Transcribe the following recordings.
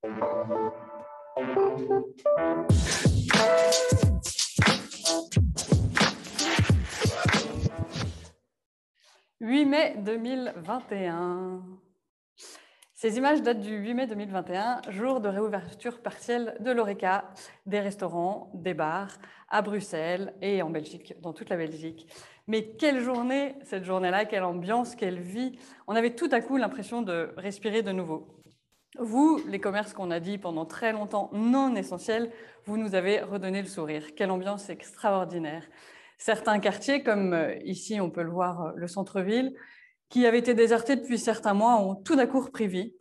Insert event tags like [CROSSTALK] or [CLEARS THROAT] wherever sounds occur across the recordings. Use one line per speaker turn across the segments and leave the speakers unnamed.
« 8 mai 2021. Ces images datent du 8 mai 2021, jour de réouverture partielle de l'ORECA, des restaurants, des bars à Bruxelles et en Belgique, dans toute la Belgique. Mais quelle journée, cette journée-là, quelle ambiance, quelle vie. On avait tout à coup l'impression de respirer de nouveau. Vous, les commerces qu'on a dit pendant très longtemps non essentiels, vous nous avez redonné le sourire. Quelle ambiance extraordinaire. Certains quartiers, comme euh, ici on peut le voir, euh, le centre-ville, qui avaient été désertés depuis certains mois, ont tout d'un coup repris vie.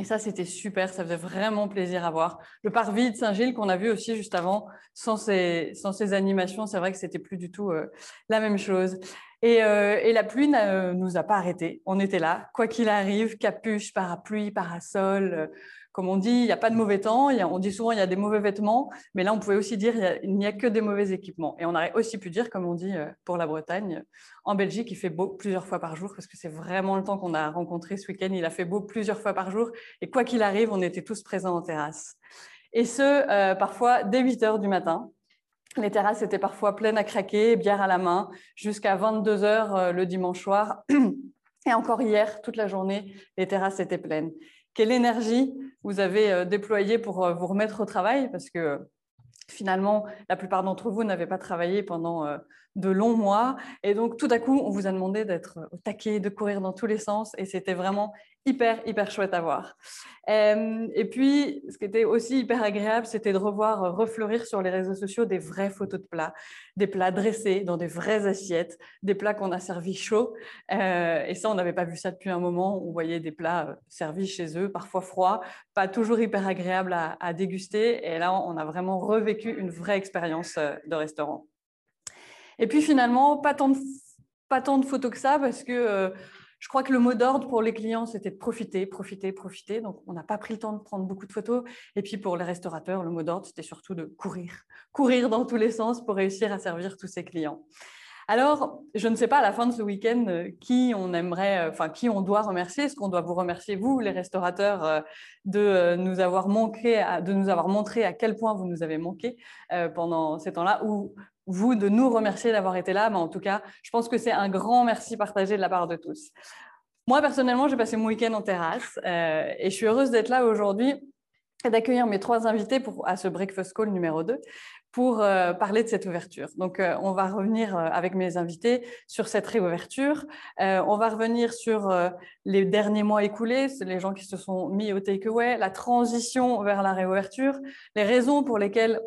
Et ça, c'était super, ça faisait vraiment plaisir à voir. Le parvis de Saint-Gilles qu'on a vu aussi juste avant, sans ces, sans ces animations, c'est vrai que c'était plus du tout euh, la même chose. Et, euh, et la pluie ne euh, nous a pas arrêtés. On était là, quoi qu'il arrive, capuche, parapluie, parasol, comme on dit, il n'y a pas de mauvais temps. on dit souvent il y a des mauvais vêtements, mais là on pouvait aussi dire il n'y a, que des mauvais équipements. Et on aurait aussi pu dire, comme on dit euh, pour la Bretagne, en Belgique, il fait beau plusieurs fois par jour parce que c'est vraiment le temps qu'on a rencontré ce week-end. Il a fait beau plusieurs fois par jour et quoi qu'il arrive, on était tous présents en terrasse. Et ce, euh, parfois dès 8 heures du matin. Les terrasses étaient parfois pleines à craquer, bière à la main, jusqu'à 22 heures euh, le dimanche soir. [CLEARS THROAT] Et encore hier, toute la journée, les terrasses étaient pleines quelle énergie vous avez euh, déployée pour euh, vous remettre au travail? Parce que finalement, la plupart d'entre vous n'avaient pas travaillé pendant de longs mois. Et donc, tout à coup, on vous a demandé d'être au taquet, de courir dans tous les sens. Et c'était vraiment hyper, hyper chouette à voir. Euh, et puis, ce qui était aussi hyper agréable, c'était de revoir euh, refleurir sur les réseaux sociaux des vraies photos de plats, des plats dressés dans des vraies assiettes, des plats qu'on a servis chauds. Euh, et ça, on n'avait pas vu ça depuis un moment. On voyait des plats servis chez eux, parfois froids, pas toujours hyper agréables à, à déguster. Et là, on a vraiment revécu une vraie expérience de restaurant. Et puis finalement, pas tant de, pas tant de photos que ça, parce que je crois que le mot d'ordre pour les clients, c'était de profiter, profiter, profiter. Donc, on n'a pas pris le temps de prendre beaucoup de photos. Et puis, pour les restaurateurs, le mot d'ordre, c'était surtout de courir, [LAUGHS] courir dans tous les sens pour réussir à servir tous ces clients. Alors, je ne sais pas à la fin de ce week-end euh, qui on aimerait, euh, enfin qui on doit remercier? Est-ce qu'on doit vous remercier vous, les restaurateurs, euh, de nous avoir manqué, de nous avoir montré à quel point vous nous avez manqué pendant ces temps-là, vous de nous remercier d'avoir été là. Mais en tout cas, je pense que c'est un grand merci partagé de la part de tous. Moi, personnellement, j'ai passé mon week-end en terrasse euh, et je suis heureuse d'être là aujourd'hui et d'accueillir mes trois invités pour, à ce Breakfast Call numéro 2 pour euh, parler de cette ouverture. Donc, euh, on va revenir avec mes invités sur cette réouverture. on va revenir sur les derniers mois écoulés, les gens qui se sont mis au takeaway, la transition vers la réouverture, les raisons pour lesquelles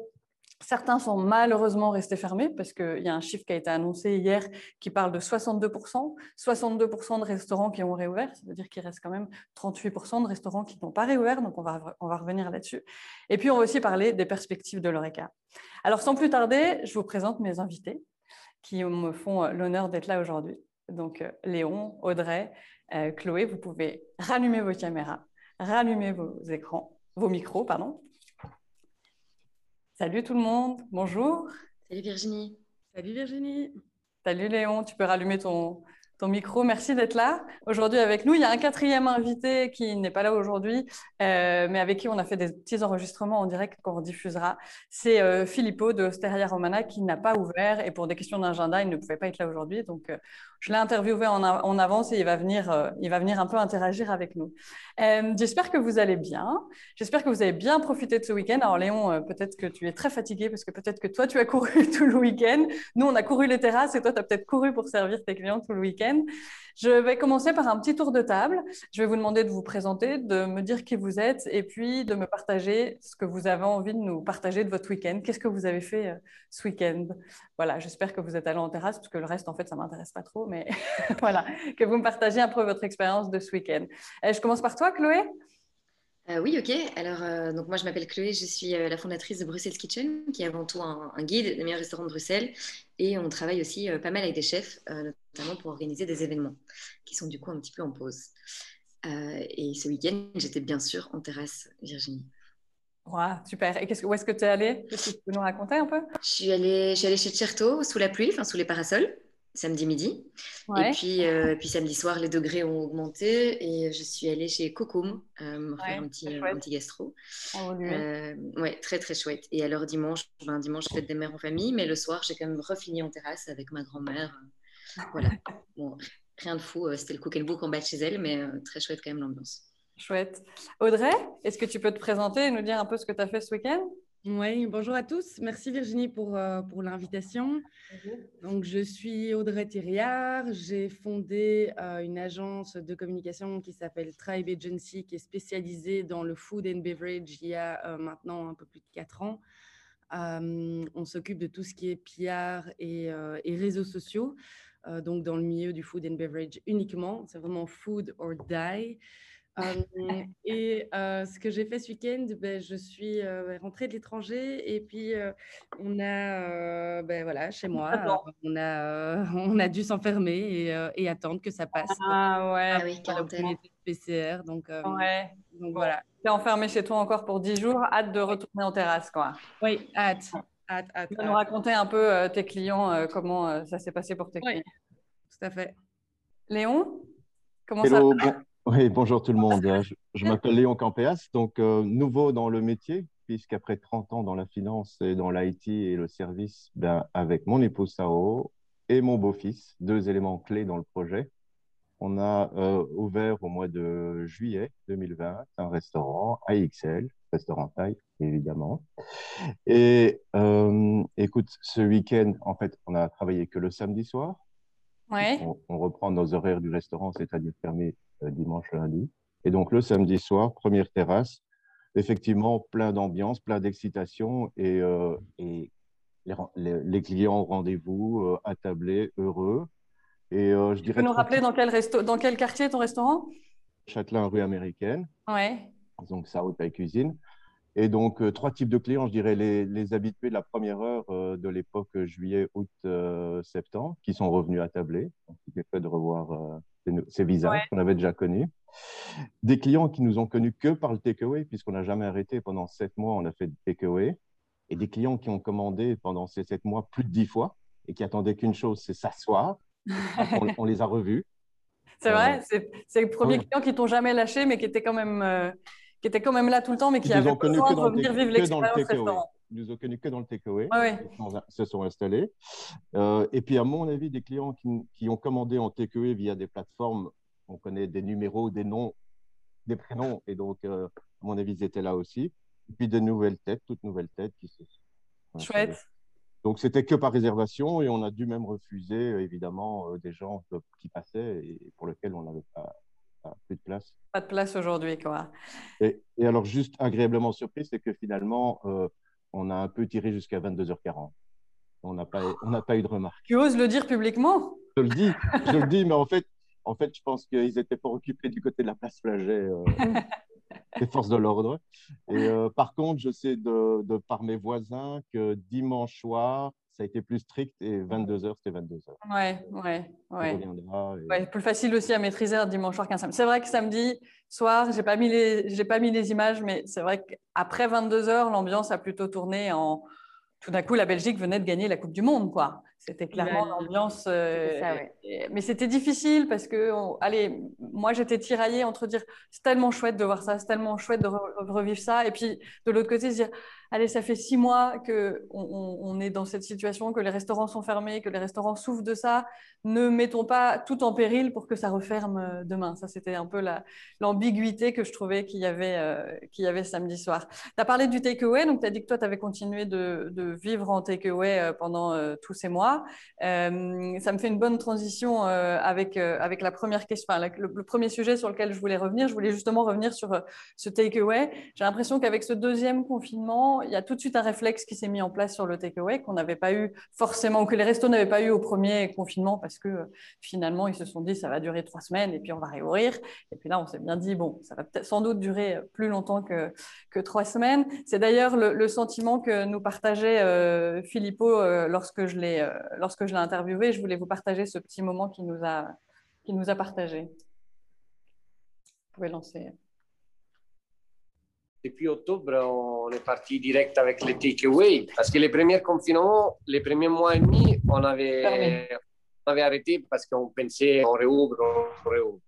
Certains sont malheureusement restés fermés parce qu'il y a un chiffre qui a été annoncé hier qui parle de 62%. 62% de restaurants qui ont réouvert, ça veut dire qu'il reste quand même 38% de restaurants qui n'ont pas réouvert, donc on va, on va revenir là-dessus. Et puis on va aussi parler des perspectives de l'ORECA. Alors sans plus tarder, je vous présente mes invités qui me font l'honneur d'être là aujourd'hui. Donc euh, Léon, Audrey, euh, Chloé, vous pouvez rallumer vos caméras, rallumer vos écrans, vos micros, pardon. Salut tout le monde, bonjour.
Salut Virginie.
Salut Virginie. Salut Léon, tu peux rallumer ton, ton micro. Merci d'être là aujourd'hui avec nous. Il y a un quatrième invité qui n'est pas là aujourd'hui, euh, mais avec qui on a fait des petits enregistrements en direct qu'on diffusera. C'est euh, Filippo de Steria Romana qui n'a pas ouvert et pour des questions d'agenda, il ne pouvait pas être là aujourd'hui. Donc, euh, je l'ai interviewé en, avance et il va, venir, il va venir un peu interagir avec nous. J'espère que vous allez bien. J'espère que vous avez bien profité de ce week-end. Alors, Léon, peut-être que tu es très fatigué parce que peut-être que toi, tu as couru [LAUGHS] tout le week-end. Nous, on a couru les terrasses et toi, tu as peut-être couru pour servir tes clients tout le week-end. Je vais commencer par un petit tour de table. Je vais vous demander de vous présenter, de me dire qui vous êtes et puis de me partager ce que vous avez envie de nous partager de votre week-end. Qu'est-ce que vous avez fait euh, ce week-end? Voilà, j'espère que vous êtes allé en terrasse parce que le reste, en fait, ça ne m'intéresse pas trop, mais [LAUGHS] voilà, que vous me partagez un peu votre expérience de ce week-end. Euh, je commence par toi, Chloé?
Euh, oui, ok. Alors, euh, donc moi, je m'appelle Chloé, je suis euh, la fondatrice de Bruxelles Kitchen, qui est avant tout un, guide des meilleurs restaurants de Bruxelles. Et on travaille aussi pas mal avec des chefs, notamment pour organiser des événements qui sont du coup un petit peu en pause. et ce week-end, j'étais bien sûr en terrasse, Virginie.
Wow, super. Et où est-ce que tu es allée? Est-ce que tu peux nous raconter un peu?
Je suis, allée, je suis allée chez Certo, sous la pluie, enfin sous les parasols. Samedi midi. Et puis, euh, puis samedi soir, les degrés ont augmenté et je suis allée chez Cocom me faire un petit, un petit gastro. Oh, ouais, très très chouette. Et alors dimanche, ben, dimanche, fête des mères en famille, mais le soir, j'ai quand même refini en terrasse avec ma grand-mère. [LAUGHS] Voilà. Bon, rien de fou, c'était le cook and book en bas de chez elle, mais très chouette quand même l'ambiance.
Chouette. Audrey, est-ce que tu peux te présenter et nous dire un peu ce que tu as fait ce week-end?
Oui, bonjour à tous. Merci Virginie pour, euh, pour l'invitation. Donc, je suis Audrey Thiriard. J'ai fondé euh, une agence de communication qui s'appelle Tribe Agency, qui est spécialisée dans le food and beverage il y a euh, maintenant un peu plus de quatre ans. on s'occupe de tout ce qui est PR et, et réseaux sociaux, donc dans le milieu du food and beverage uniquement. C'est vraiment food or die [LAUGHS] et ce que j'ai fait ce week-end, ben, je suis rentrée de l'étranger et puis on a, ben, voilà, chez moi, on a, [LAUGHS] on a dû s'enfermer et, et, attendre que ça passe.
Ah ouais,
ah oui,
quarantaine. PCR, donc,
ouais. donc voilà. Tu es enfermé chez toi encore pour 10 jours, hâte de retourner en terrasse, quoi.
Oui, hâte. hâte,
hâte tu vas nous raconter un peu tes clients, comment ça s'est passé pour tes clients?
Tout à fait.
Léon, comment ça va?
Oui, bonjour tout le monde. Je, m'appelle Léon Campéas, donc euh, nouveau dans le métier, puisqu'après 30 ans dans la finance et dans l'IT et le service, ben, avec mon épouse Sao et mon beau-fils, deux éléments clés dans le projet, on a euh, ouvert au mois de juillet 2020 un restaurant AXL, restaurant taille évidemment. Et euh, écoute, ce week-end, en fait, on a travaillé que le samedi soir.
Ouais.
On, on, reprend nos horaires du restaurant, c'est-à-dire fermé dimanche, lundi. Et donc le samedi soir, première terrasse, effectivement plein d'ambiance, plein d'excitation et, euh, et les, les, clients au rendez-vous, euh, attablés, heureux.
Et je dirais. Tu peux nous rappeler dans quel, resto dans quel quartier ton restaurant?
Châtelain, rue américaine.
Ouais.
Donc ça, haute cuisine. Et donc, trois types de clients, je dirais les, les habitués de la première heure de l'époque juillet, août, septembre, qui sont revenus attabler. Donc, c'était fait de revoir ces visages qu'on avait déjà connus. Des clients qui nous ont connus que par le takeaway, puisqu'on n'a jamais arrêté pendant sept mois, on a fait du takeaway. Et des clients qui ont commandé pendant ces sept mois plus de dix fois et qui attendaient qu'une chose, c'est s'asseoir. on, les a revus. [LAUGHS]
C'est vrai, euh, c'est le premier client qui t'ont jamais lâché, mais qui était quand même, euh, qui était quand même là tout le temps, mais qui avait besoin de revenir vivre l'expérience restaurant
nous ont connus que dans le takeaway, Ils se sont installés. Euh, et puis, à mon avis, des clients qui, ont commandé en takeaway via des plateformes, on connaît des numéros, des noms, des prénoms, et donc, euh, à mon avis, ils étaient là aussi. Et puis, de nouvelles têtes, toutes nouvelles têtes qui se.
Chouette.
Donc, c'était que par réservation, et on a dû même refuser, euh, évidemment, des gens qui passaient et pour lesquels on n'avait pas plus de place.
Pas de place aujourd'hui, quoi.
Et, et, alors, juste agréablement surpris, c'est que finalement, on a un peu tiré jusqu'à 22h40. On n'a pas, on pas eu de remarques.
Tu oses le dire publiquement?
Je le dis, je le dis, mais en fait, en fait je pense qu'ils étaient pas occupés du côté de la place Flaget, euh, [LAUGHS] des forces de l'ordre. Et euh, par contre, je sais de, de, par mes voisins que dimanche soir, ça a été plus strict et 22h, c'était 22h.
Ouais, ouais, ouais. ouais. Plus facile aussi à maîtriser un dimanche soir qu'un samedi. C'est vrai que samedi soir, j'ai pas mis les, j'ai pas mis les images, mais c'est vrai qu'après 22h, l'ambiance a plutôt tourné en. Tout d'un coup, la Belgique venait de gagner la Coupe du Monde, quoi. C'était clairement l'ambiance. Euh, mais c'était difficile parce que, allez, moi j'étais tiraillée entre dire c'est tellement chouette de voir ça, c'est tellement chouette de revivre ça, et puis de l'autre côté, se dire allez, ça fait six mois qu'on on, est dans cette situation, que les restaurants sont fermés, que les restaurants souffrent de ça. Ne mettons pas tout en péril pour que ça referme euh, demain. Ça, c'était un peu l'ambiguïté que je trouvais qu'il y, avait, euh, samedi soir. Tu as parlé du takeaway, donc tu as dit que toi, tu avais continué de, vivre en takeaway euh, pendant tous ces mois. ça me fait une bonne transition avec, avec la première question, le, premier sujet sur lequel je voulais revenir. Je voulais justement revenir sur ce takeaway. J'ai l'impression qu'avec ce deuxième confinement, il y a tout de suite un réflexe qui s'est mis en place sur le takeaway qu'on n'avait pas eu forcément, que les restos n'avaient pas eu au premier confinement parce que euh, finalement, ils se sont dit ça va durer trois semaines et puis on va réouvrir. Et puis là, on s'est bien dit, bon, ça va sans doute durer euh, plus longtemps que, que trois semaines. C'est d'ailleurs le, sentiment que nous partageait euh, je l'ai lorsque je l'ai interviewé. Je voulais vous partager ce petit moment qu'il nous a, qu'il nous a partagé. Vous pouvez lancer.
Depuis octobre, on est parti direct avec les takeaway parce que les premiers confinements, les premiers mois et demi, on avait, avait arrêté parce qu'on pensait on réouvre, on réouvre.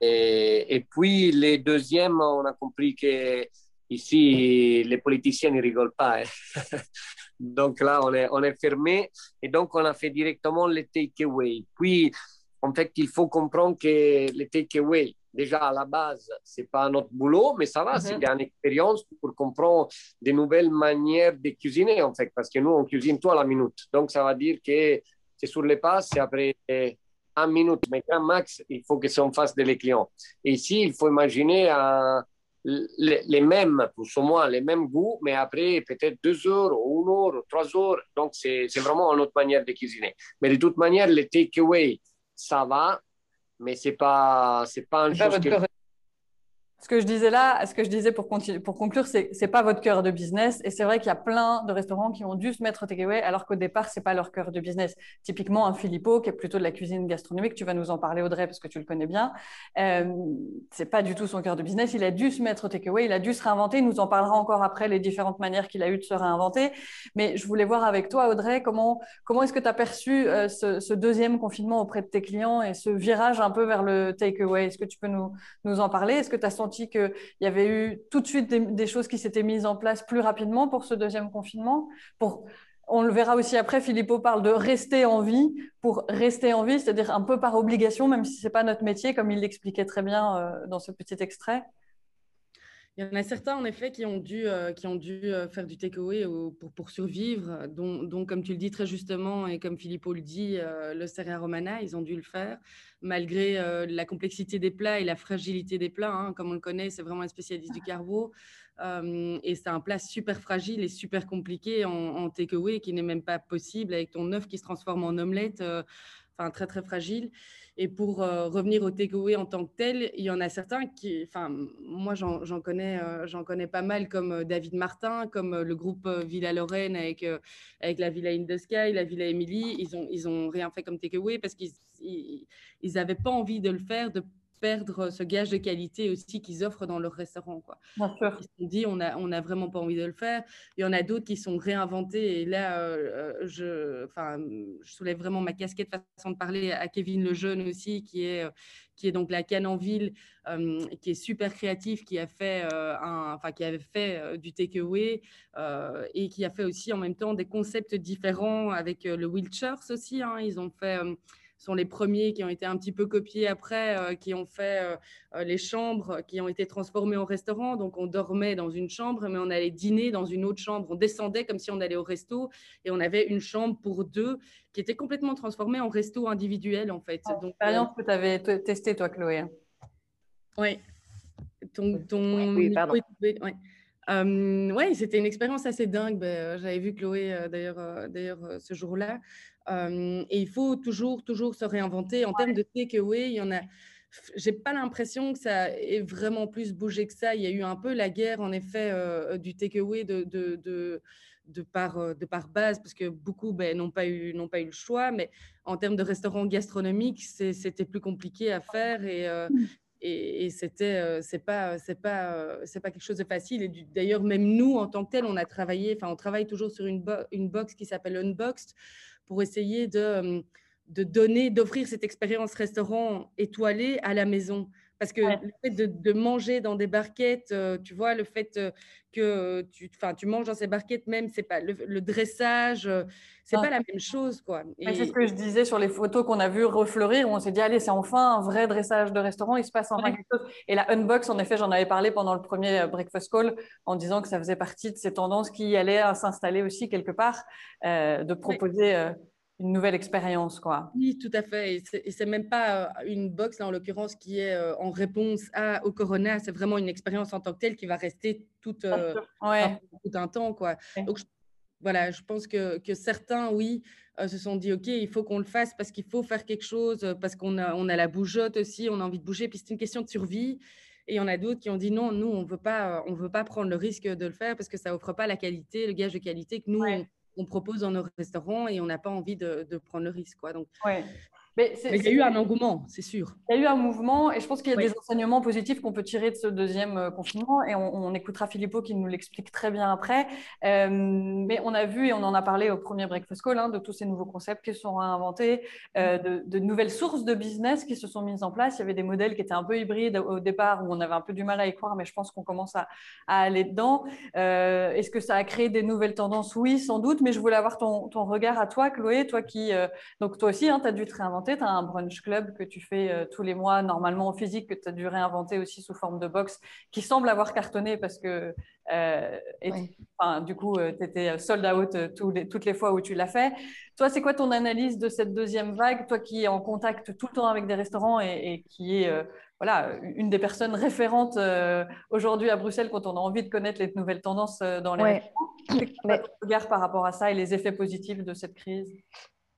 Et, et, puis, les deuxièmes, on a compris que ici, les politiciens ne rigolent pas. Hein. [LAUGHS] donc là, on est, on est fermé et donc on a fait directement le takeaway. Puis, en fait, il faut comprendre que le takeaway, déjà à la base, c'est pas notre boulot, mais ça va, mm -hmm. c'est une expérience pour comprendre de nouvelles manières de cuisiner, en fait, parce que nous, on cuisine tout à la minute. Donc, ça va dire que c'est sur les pas, c'est après un minute, mais grand max, il faut que c'est en face des clients. Et ici, il faut imaginer un, les, les, mêmes, plus ou moins, les mêmes goûts, mais après peut-être deux heures, ou une heure, ou trois heures. Donc, c'est vraiment une autre manière de cuisiner. Mais de toute manière, le takeaway, ça va, mais c'est pas c'est pas une chose que...
Ce que je disais là, ce que je disais pour, continuer, pour conclure, c'est c'est pas votre cœur de business. Et c'est vrai qu'il y a plein de restaurants qui ont dû se mettre au takeaway alors qu'au départ, c'est pas leur cœur de business. Typiquement, un Filippo, qui est plutôt de la cuisine gastronomique, tu vas nous en parler, Audrey, parce que tu le connais bien. Euh, c'est pas du tout son cœur de business. Il a dû se mettre au takeaway, il a dû se réinventer. Il nous en parlera encore après les différentes manières qu'il a eu de se réinventer. Mais je voulais voir avec toi, Audrey, comment, comment est-ce que tu as perçu euh, ce, deuxième confinement auprès de tes clients et ce virage un peu vers le takeaway? Est-ce que tu peux nous, nous en parler? Est-ce que tu senti qu'il y avait eu tout de suite des, choses qui s'étaient mises en place plus rapidement pour ce deuxième confinement pour, on le verra aussi après, Philippot parle de rester en vie pour rester en vie, c'est-à-dire un peu par obligation, même si ce n'est pas notre métier, comme il l'expliquait très bien euh, dans ce petit extrait.
Il y en a certains, en effet, qui ont dû, euh, qui ont dû euh, faire du takeaway pour, pour survivre, dont, dont, comme tu le dis très justement, et comme Philippot le dit, euh, le Seria Romana, ils ont dû le faire, malgré euh, la complexité des plats et la fragilité des plats. Hein, comme on le connaît, c'est vraiment un spécialiste du carbo. Euh, et c'est un plat super fragile et super compliqué en, en takeaway, qui n'est même pas possible avec ton œuf qui se transforme en omelette, enfin très très fragile. Et pour euh, revenir au takeaway en tant que tel, il y en a certains qui, enfin, moi j'en connais, euh, j'en connais pas mal, comme euh, David Martin, comme le groupe Villa Lorraine avec, avec la Villa In the Sky, la Villa Emily. Ils ont, ils ont rien fait comme takeaway parce qu'ils n'avaient pas envie de le faire, de perdre ce gage de qualité aussi qu'ils offrent dans leur restaurant. Quoi.
Bien sûr.
Ils se sont dit, on n'a on a vraiment pas envie de le faire. Il y en a d'autres qui sont réinventés. Et là, euh, je, enfin, je soulève vraiment ma casquette façon de parler à Kevin Lejeune aussi, qui est, qui est donc la canne en ville, euh, qui est super créatif, qui a fait, euh, un, enfin, qui avait fait euh, du takeaway euh, et qui a fait aussi en même temps des concepts différents avec le Wheelchairs aussi. Hein. Ils ont fait sont les premiers qui ont été un petit peu copiés après, euh, qui ont fait euh, les chambres, qui ont été transformées en restaurant. Donc, on dormait dans une chambre, mais on allait dîner dans une autre chambre. On descendait comme si on allait au resto et on avait une chambre pour deux qui était complètement transformée en resto individuel, en fait.
Donc, expérience que tu avais testé, toi, Chloé.
Oui. Ton, ton...
Oui, pardon.
Oui, ouais. Euh, ouais, c'était une expérience assez dingue. Ben, J'avais vu Chloé euh, d'ailleurs, euh, d'ailleurs ce jour-là. Euh, et il faut toujours, toujours se réinventer. En ouais. termes de takeaway, il y en a. J'ai pas l'impression que ça ait vraiment plus bougé que ça. Il y a eu un peu la guerre, en effet, euh, du takeaway de, de, de, de, par, de par base, parce que beaucoup ben, n'ont pas, eu, pas eu le choix. Mais en termes de restaurants gastronomiques, c'était plus compliqué à faire. Et, euh, et, et c'était c'est pas c'est pas c'est pas quelque chose de facile et d'ailleurs même nous en tant que tel on a travaillé enfin on travaille toujours sur une, bo une box qui s'appelle Unboxed pour essayer de, de donner, d'offrir cette expérience restaurant étoilée à la maison. Parce que ouais. le fait de, de, manger dans des barquettes, euh, tu vois, le fait euh, que tu, tu manges dans ces barquettes même, c'est pas le, le, dressage, euh, c'est ah. pas la même chose, quoi.
Et... C'est ce que je disais sur les photos qu'on a vues refleurir, où on s'est dit, allez, c'est enfin un vrai dressage de restaurant, il se passe enfin ouais. quelque chose. Et la unbox, en effet, j'en avais parlé pendant le premier breakfast call, en disant que ça faisait partie de ces tendances qui allaient s'installer aussi quelque part, euh, de proposer. Ouais une nouvelle expérience, quoi.
Oui, tout à fait. Et c'est même pas une box, là, en l'occurrence, qui est en réponse à, au corona. C'est vraiment une expérience en tant que telle qui va rester toute, euh,
ouais.
tout un temps, quoi. Ouais. Donc, je, voilà, je pense que, que certains, oui, euh, se sont dit, OK, il faut qu'on le fasse parce qu'il faut faire quelque chose, parce qu'on a, on a la bougeotte aussi, on a envie de bouger, puis c'est une question de survie. Et il y en a d'autres qui ont dit non, nous, on ne veut pas prendre le risque de le faire parce que ça offre pas la qualité, le gage de qualité que nous, ouais. on, on propose dans nos restaurants et on n'a pas envie de, prendre le risque. Quoi. Donc. Mais, il y a eu un engouement, c'est sûr.
Il y a eu un mouvement et je pense qu'il y a des enseignements positifs qu'on peut tirer de ce deuxième euh, confinement et on, écoutera Philippot qui nous l'explique très bien après. Euh, mais on a vu et on en a parlé au premier Breakfast Call hein, de tous ces nouveaux concepts qui sont inventés, euh, de, de, nouvelles sources de business qui se sont mises en place. Il y avait des modèles qui étaient un peu hybrides au départ où on avait un peu du mal à y croire, mais je pense qu'on commence à, aller dedans. Est-ce que ça a créé des nouvelles tendances? Oui, sans doute, mais je voulais avoir ton, ton regard à toi, Chloé, toi qui, donc toi aussi, hein, tu as dû te réinventer tu as un brunch club que tu fais euh, tous les mois, normalement en physique, que tu as dû réinventer aussi sous forme de box, qui semble avoir cartonné parce que euh, du coup, euh, tu étais sold out toutes les fois où tu l'as fait. Toi, c'est quoi ton analyse de cette deuxième vague? Toi qui es en contact tout le temps avec des restaurants et, qui est voilà, une des personnes référentes aujourd'hui à Bruxelles quand on a envie de connaître les nouvelles tendances dans les ouais. restaurants. regard par rapport à ça et les effets positifs de cette crise?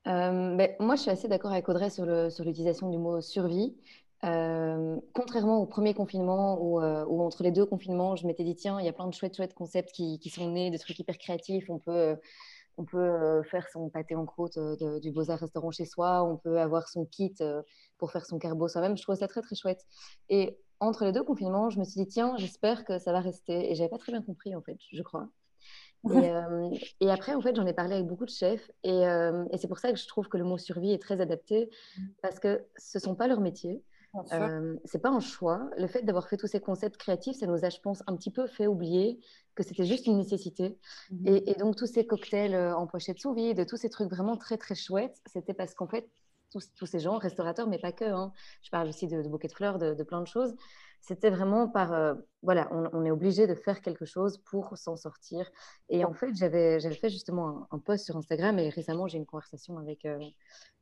Euh, ben, moi, je suis assez d'accord avec Audrey sur l'utilisation du mot survie. Euh, contrairement au premier confinement euh, où, entre les deux confinements, je m'étais dit, tiens, il y a plein de chouettes, chouettes concepts qui, sont nés, des trucs hyper créatifs. On peut, on peut faire son pâté en croûte du Beaux-Arts restaurant chez soi, on peut avoir son kit pour faire son carbo soi-même. Je trouve ça très, très chouette. Et entre les deux confinements, je me suis dit, tiens, j'espère que ça va rester. Et j'avais pas très bien compris, en fait, je crois. Euh, et, après, en fait, j'en ai parlé avec beaucoup de chefs. Euh, et, c'est pour ça que je trouve que le mot survie est très adapté. Mmh. Parce que ce ne sont pas leurs métiers. Euh, c'est pas un choix. Le fait d'avoir fait tous ces concepts créatifs, ça nous a, je pense, un petit peu fait oublier que c'était juste une nécessité. Mmh. Et, donc, tous ces cocktails en pochette sous vide, tous ces trucs vraiment très, très chouettes, c'était parce qu'en fait, tous, tous, ces gens, restaurateurs, mais pas que, hein. je parle aussi de, bouquets de fleurs, de, de plein de choses, c'était vraiment par, euh, voilà, on, est obligé de faire quelque chose pour s'en sortir. Et en fait, j'avais fait justement un, post sur Instagram et récemment, j'ai une conversation avec, euh,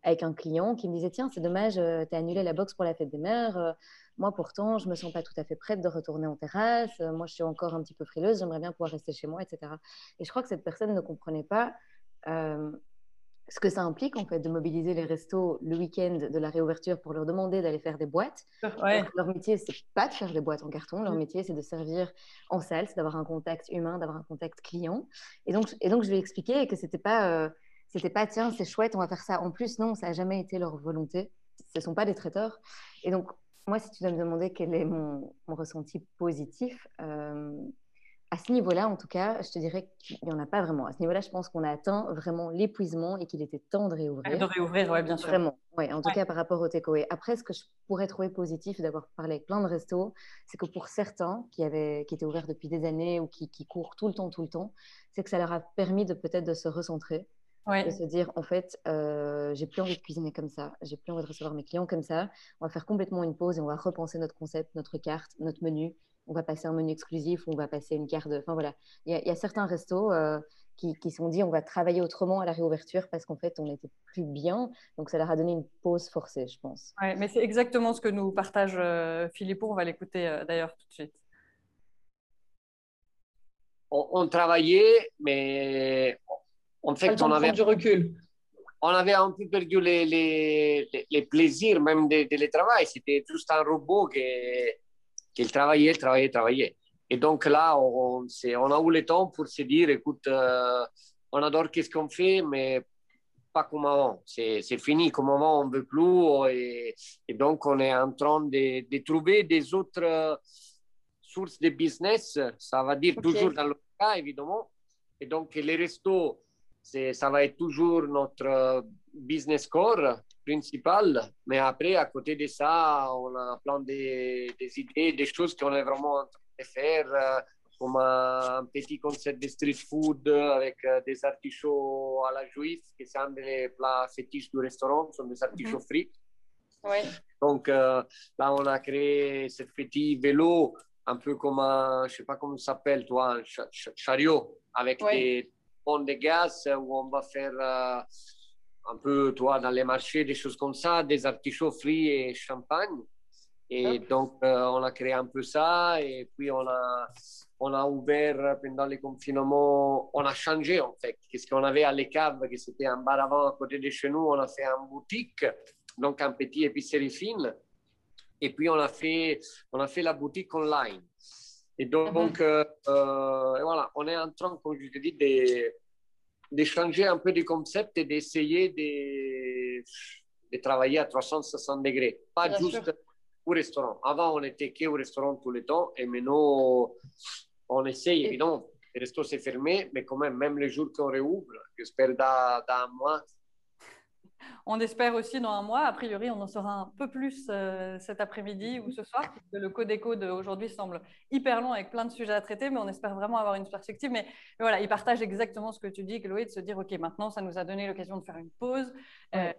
avec un client qui me disait, tiens, c'est dommage, euh, tu as annulé la boxe pour la fête des mères. moi, pourtant, je me sens pas tout à fait prête de retourner en terrasse. moi, je suis encore un petit peu frileuse, j'aimerais bien pouvoir rester chez moi, etc. Et je crois que cette personne ne comprenait pas ce que ça implique en fait de mobiliser les restos le week-end de la réouverture pour leur demander d'aller faire des boîtes. Leur métier, c'est pas de faire des boîtes en carton. Leur mmh. métier, c'est de servir en salle, c'est d'avoir un contact humain, d'avoir un contact client. Et donc, et donc je lui ai expliqué que c'était pas, euh, c'était pas tiens, c'est chouette, on va faire ça. En plus, non, ça a jamais été leur volonté. Ce sont pas des traiteurs. Et donc, moi, si tu dois me demander quel est mon, mon ressenti positif. Euh, à ce niveau-là, en tout cas, je te dirais qu'il n'y en a pas vraiment. À ce niveau-là, je pense qu'on a atteint vraiment l'épuisement et qu'il était temps de réouvrir.
De réouvrir, oui, bien sûr.
Vraiment, en tout cas par rapport au takeaway. Après, ce que je pourrais trouver positif d'avoir parlé avec plein de restos, c'est que pour certains qui, avaient, qui étaient ouverts depuis des années ou qui, courent tout le temps, tout le temps, c'est que ça leur a permis de peut-être de se recentrer. De se dire, en fait, euh, j'ai plus envie de cuisiner comme ça, j'ai plus envie de recevoir mes clients comme ça. On va faire complètement une pause et on va repenser notre concept, notre carte, notre menu, on va passer un menu exclusif, on va passer une carte de... Enfin voilà, il y, a certains restos euh, qui, qui sont dit on va travailler autrement à la réouverture parce qu'en fait on n'était plus bien, donc ça leur a donné une pause forcée, je pense.
Ouais, mais c'est exactement ce que nous partage euh, Philippot, on va l'écouter euh, d'ailleurs tout de suite.
On, travaillait, mais en fait on avait
du recul.
On avait un peu perdu les, les, les, plaisirs même de, de le travail. C'était juste un robot qui qu'il travaillait, travaillait, travaillait. Et donc là, on, on, a eu le temps pour se dire, écoute, euh, on adore qu'est-ce qu'on fait, mais pas comme avant. C'est fini, comme avant, on ne veut plus. Et, donc, on est en train de, de, trouver des autres sources de business. Ça va dire toujours dans le cas, évidemment. Et donc, les restos, ça va être toujours notre business core principal. Mais après, à côté de ça, on a plein de, des idées, des choses qu'on est vraiment en train de faire, euh, comme un petit concept de street food avec euh, des artichauts à la juive, qui sont des plats fétiches du restaurant, sont des artichauts mhm. frits. Donc euh, là, on a créé ce petit vélo, un peu comme un, je sais pas comment ça s'appelle, toi, un chariot, avec des ponts de gaz où on va faire un peu, toi, dans les marchés, des choses comme ça, des artichauts frits et champagne. Et donc, euh, on a créé un peu ça. Et puis, on a, on a ouvert pendant les confinements, on a changé en fait. Qu'est-ce qu'on avait à l'Écave, qui c'était un bar avant à côté de chez nous, on a fait une boutique, donc un petit épicerie fine. Et puis, on a fait, on a fait la boutique online. Et donc, mhm. euh, euh, voilà, on est en train, comme je te dis, de de changer un peu de concept et d'essayer de, de travailler à 360 degrés, pas
Bien
juste
sûr.
au restaurant. Avant, on était qu'au restaurant tout le temps et maintenant, on essaye, évidemment. Le resto s'est fermé, mais quand même, même les jours qu'on réouvre, j'espère dans, dans un mois,
On espère aussi dans un mois. A priori, on en saura un peu plus euh, cet après-midi ou ce soir, puisque le Codeco d'aujourd'hui semble hyper long avec plein de sujets à traiter, mais on espère vraiment avoir une perspective. Mais, mais voilà, il partage exactement ce que tu dis, Chloé, de se dire, OK, maintenant, ça nous a donné l'occasion de faire une pause. Euh,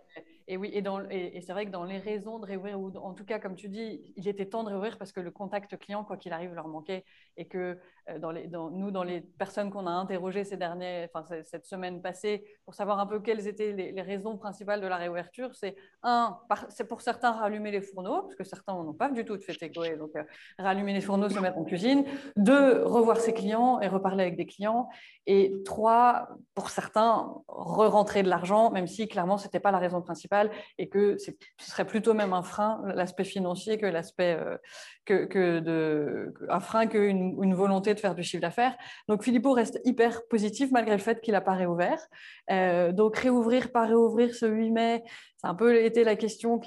et oui, et, c'est vrai que dans les raisons de réouvrir, ou en tout cas, comme tu dis, il était temps de réouvrir parce que le contact client, quoi qu'il arrive, leur manquait et que euh, nous, dans les personnes qu'on a interrogées ces derniers, enfin, cette semaine passée, pour savoir un peu quelles étaient les, raisons principales de la réouverture, c'est un, c'est pour certains rallumer les fourneaux, parce que certains n'en ont pas du tout de fait égoé, donc euh, rallumer les fourneaux, se mettre en cuisine. Deux, revoir ses clients et reparler avec des clients. Et trois, pour certains, re-rentrer de l'argent, même si clairement, ce n'était pas la raison principale et que ce serait plutôt même un frein, l'aspect financier, que l'aspect euh, que, de, un frein qu'une une volonté de faire du chiffre d'affaires. Donc Philippot reste hyper positif malgré le fait qu'il n'a pas réouvert. Euh, donc réouvrir, pas réouvrir ce 8 mai, c'est un peu été la question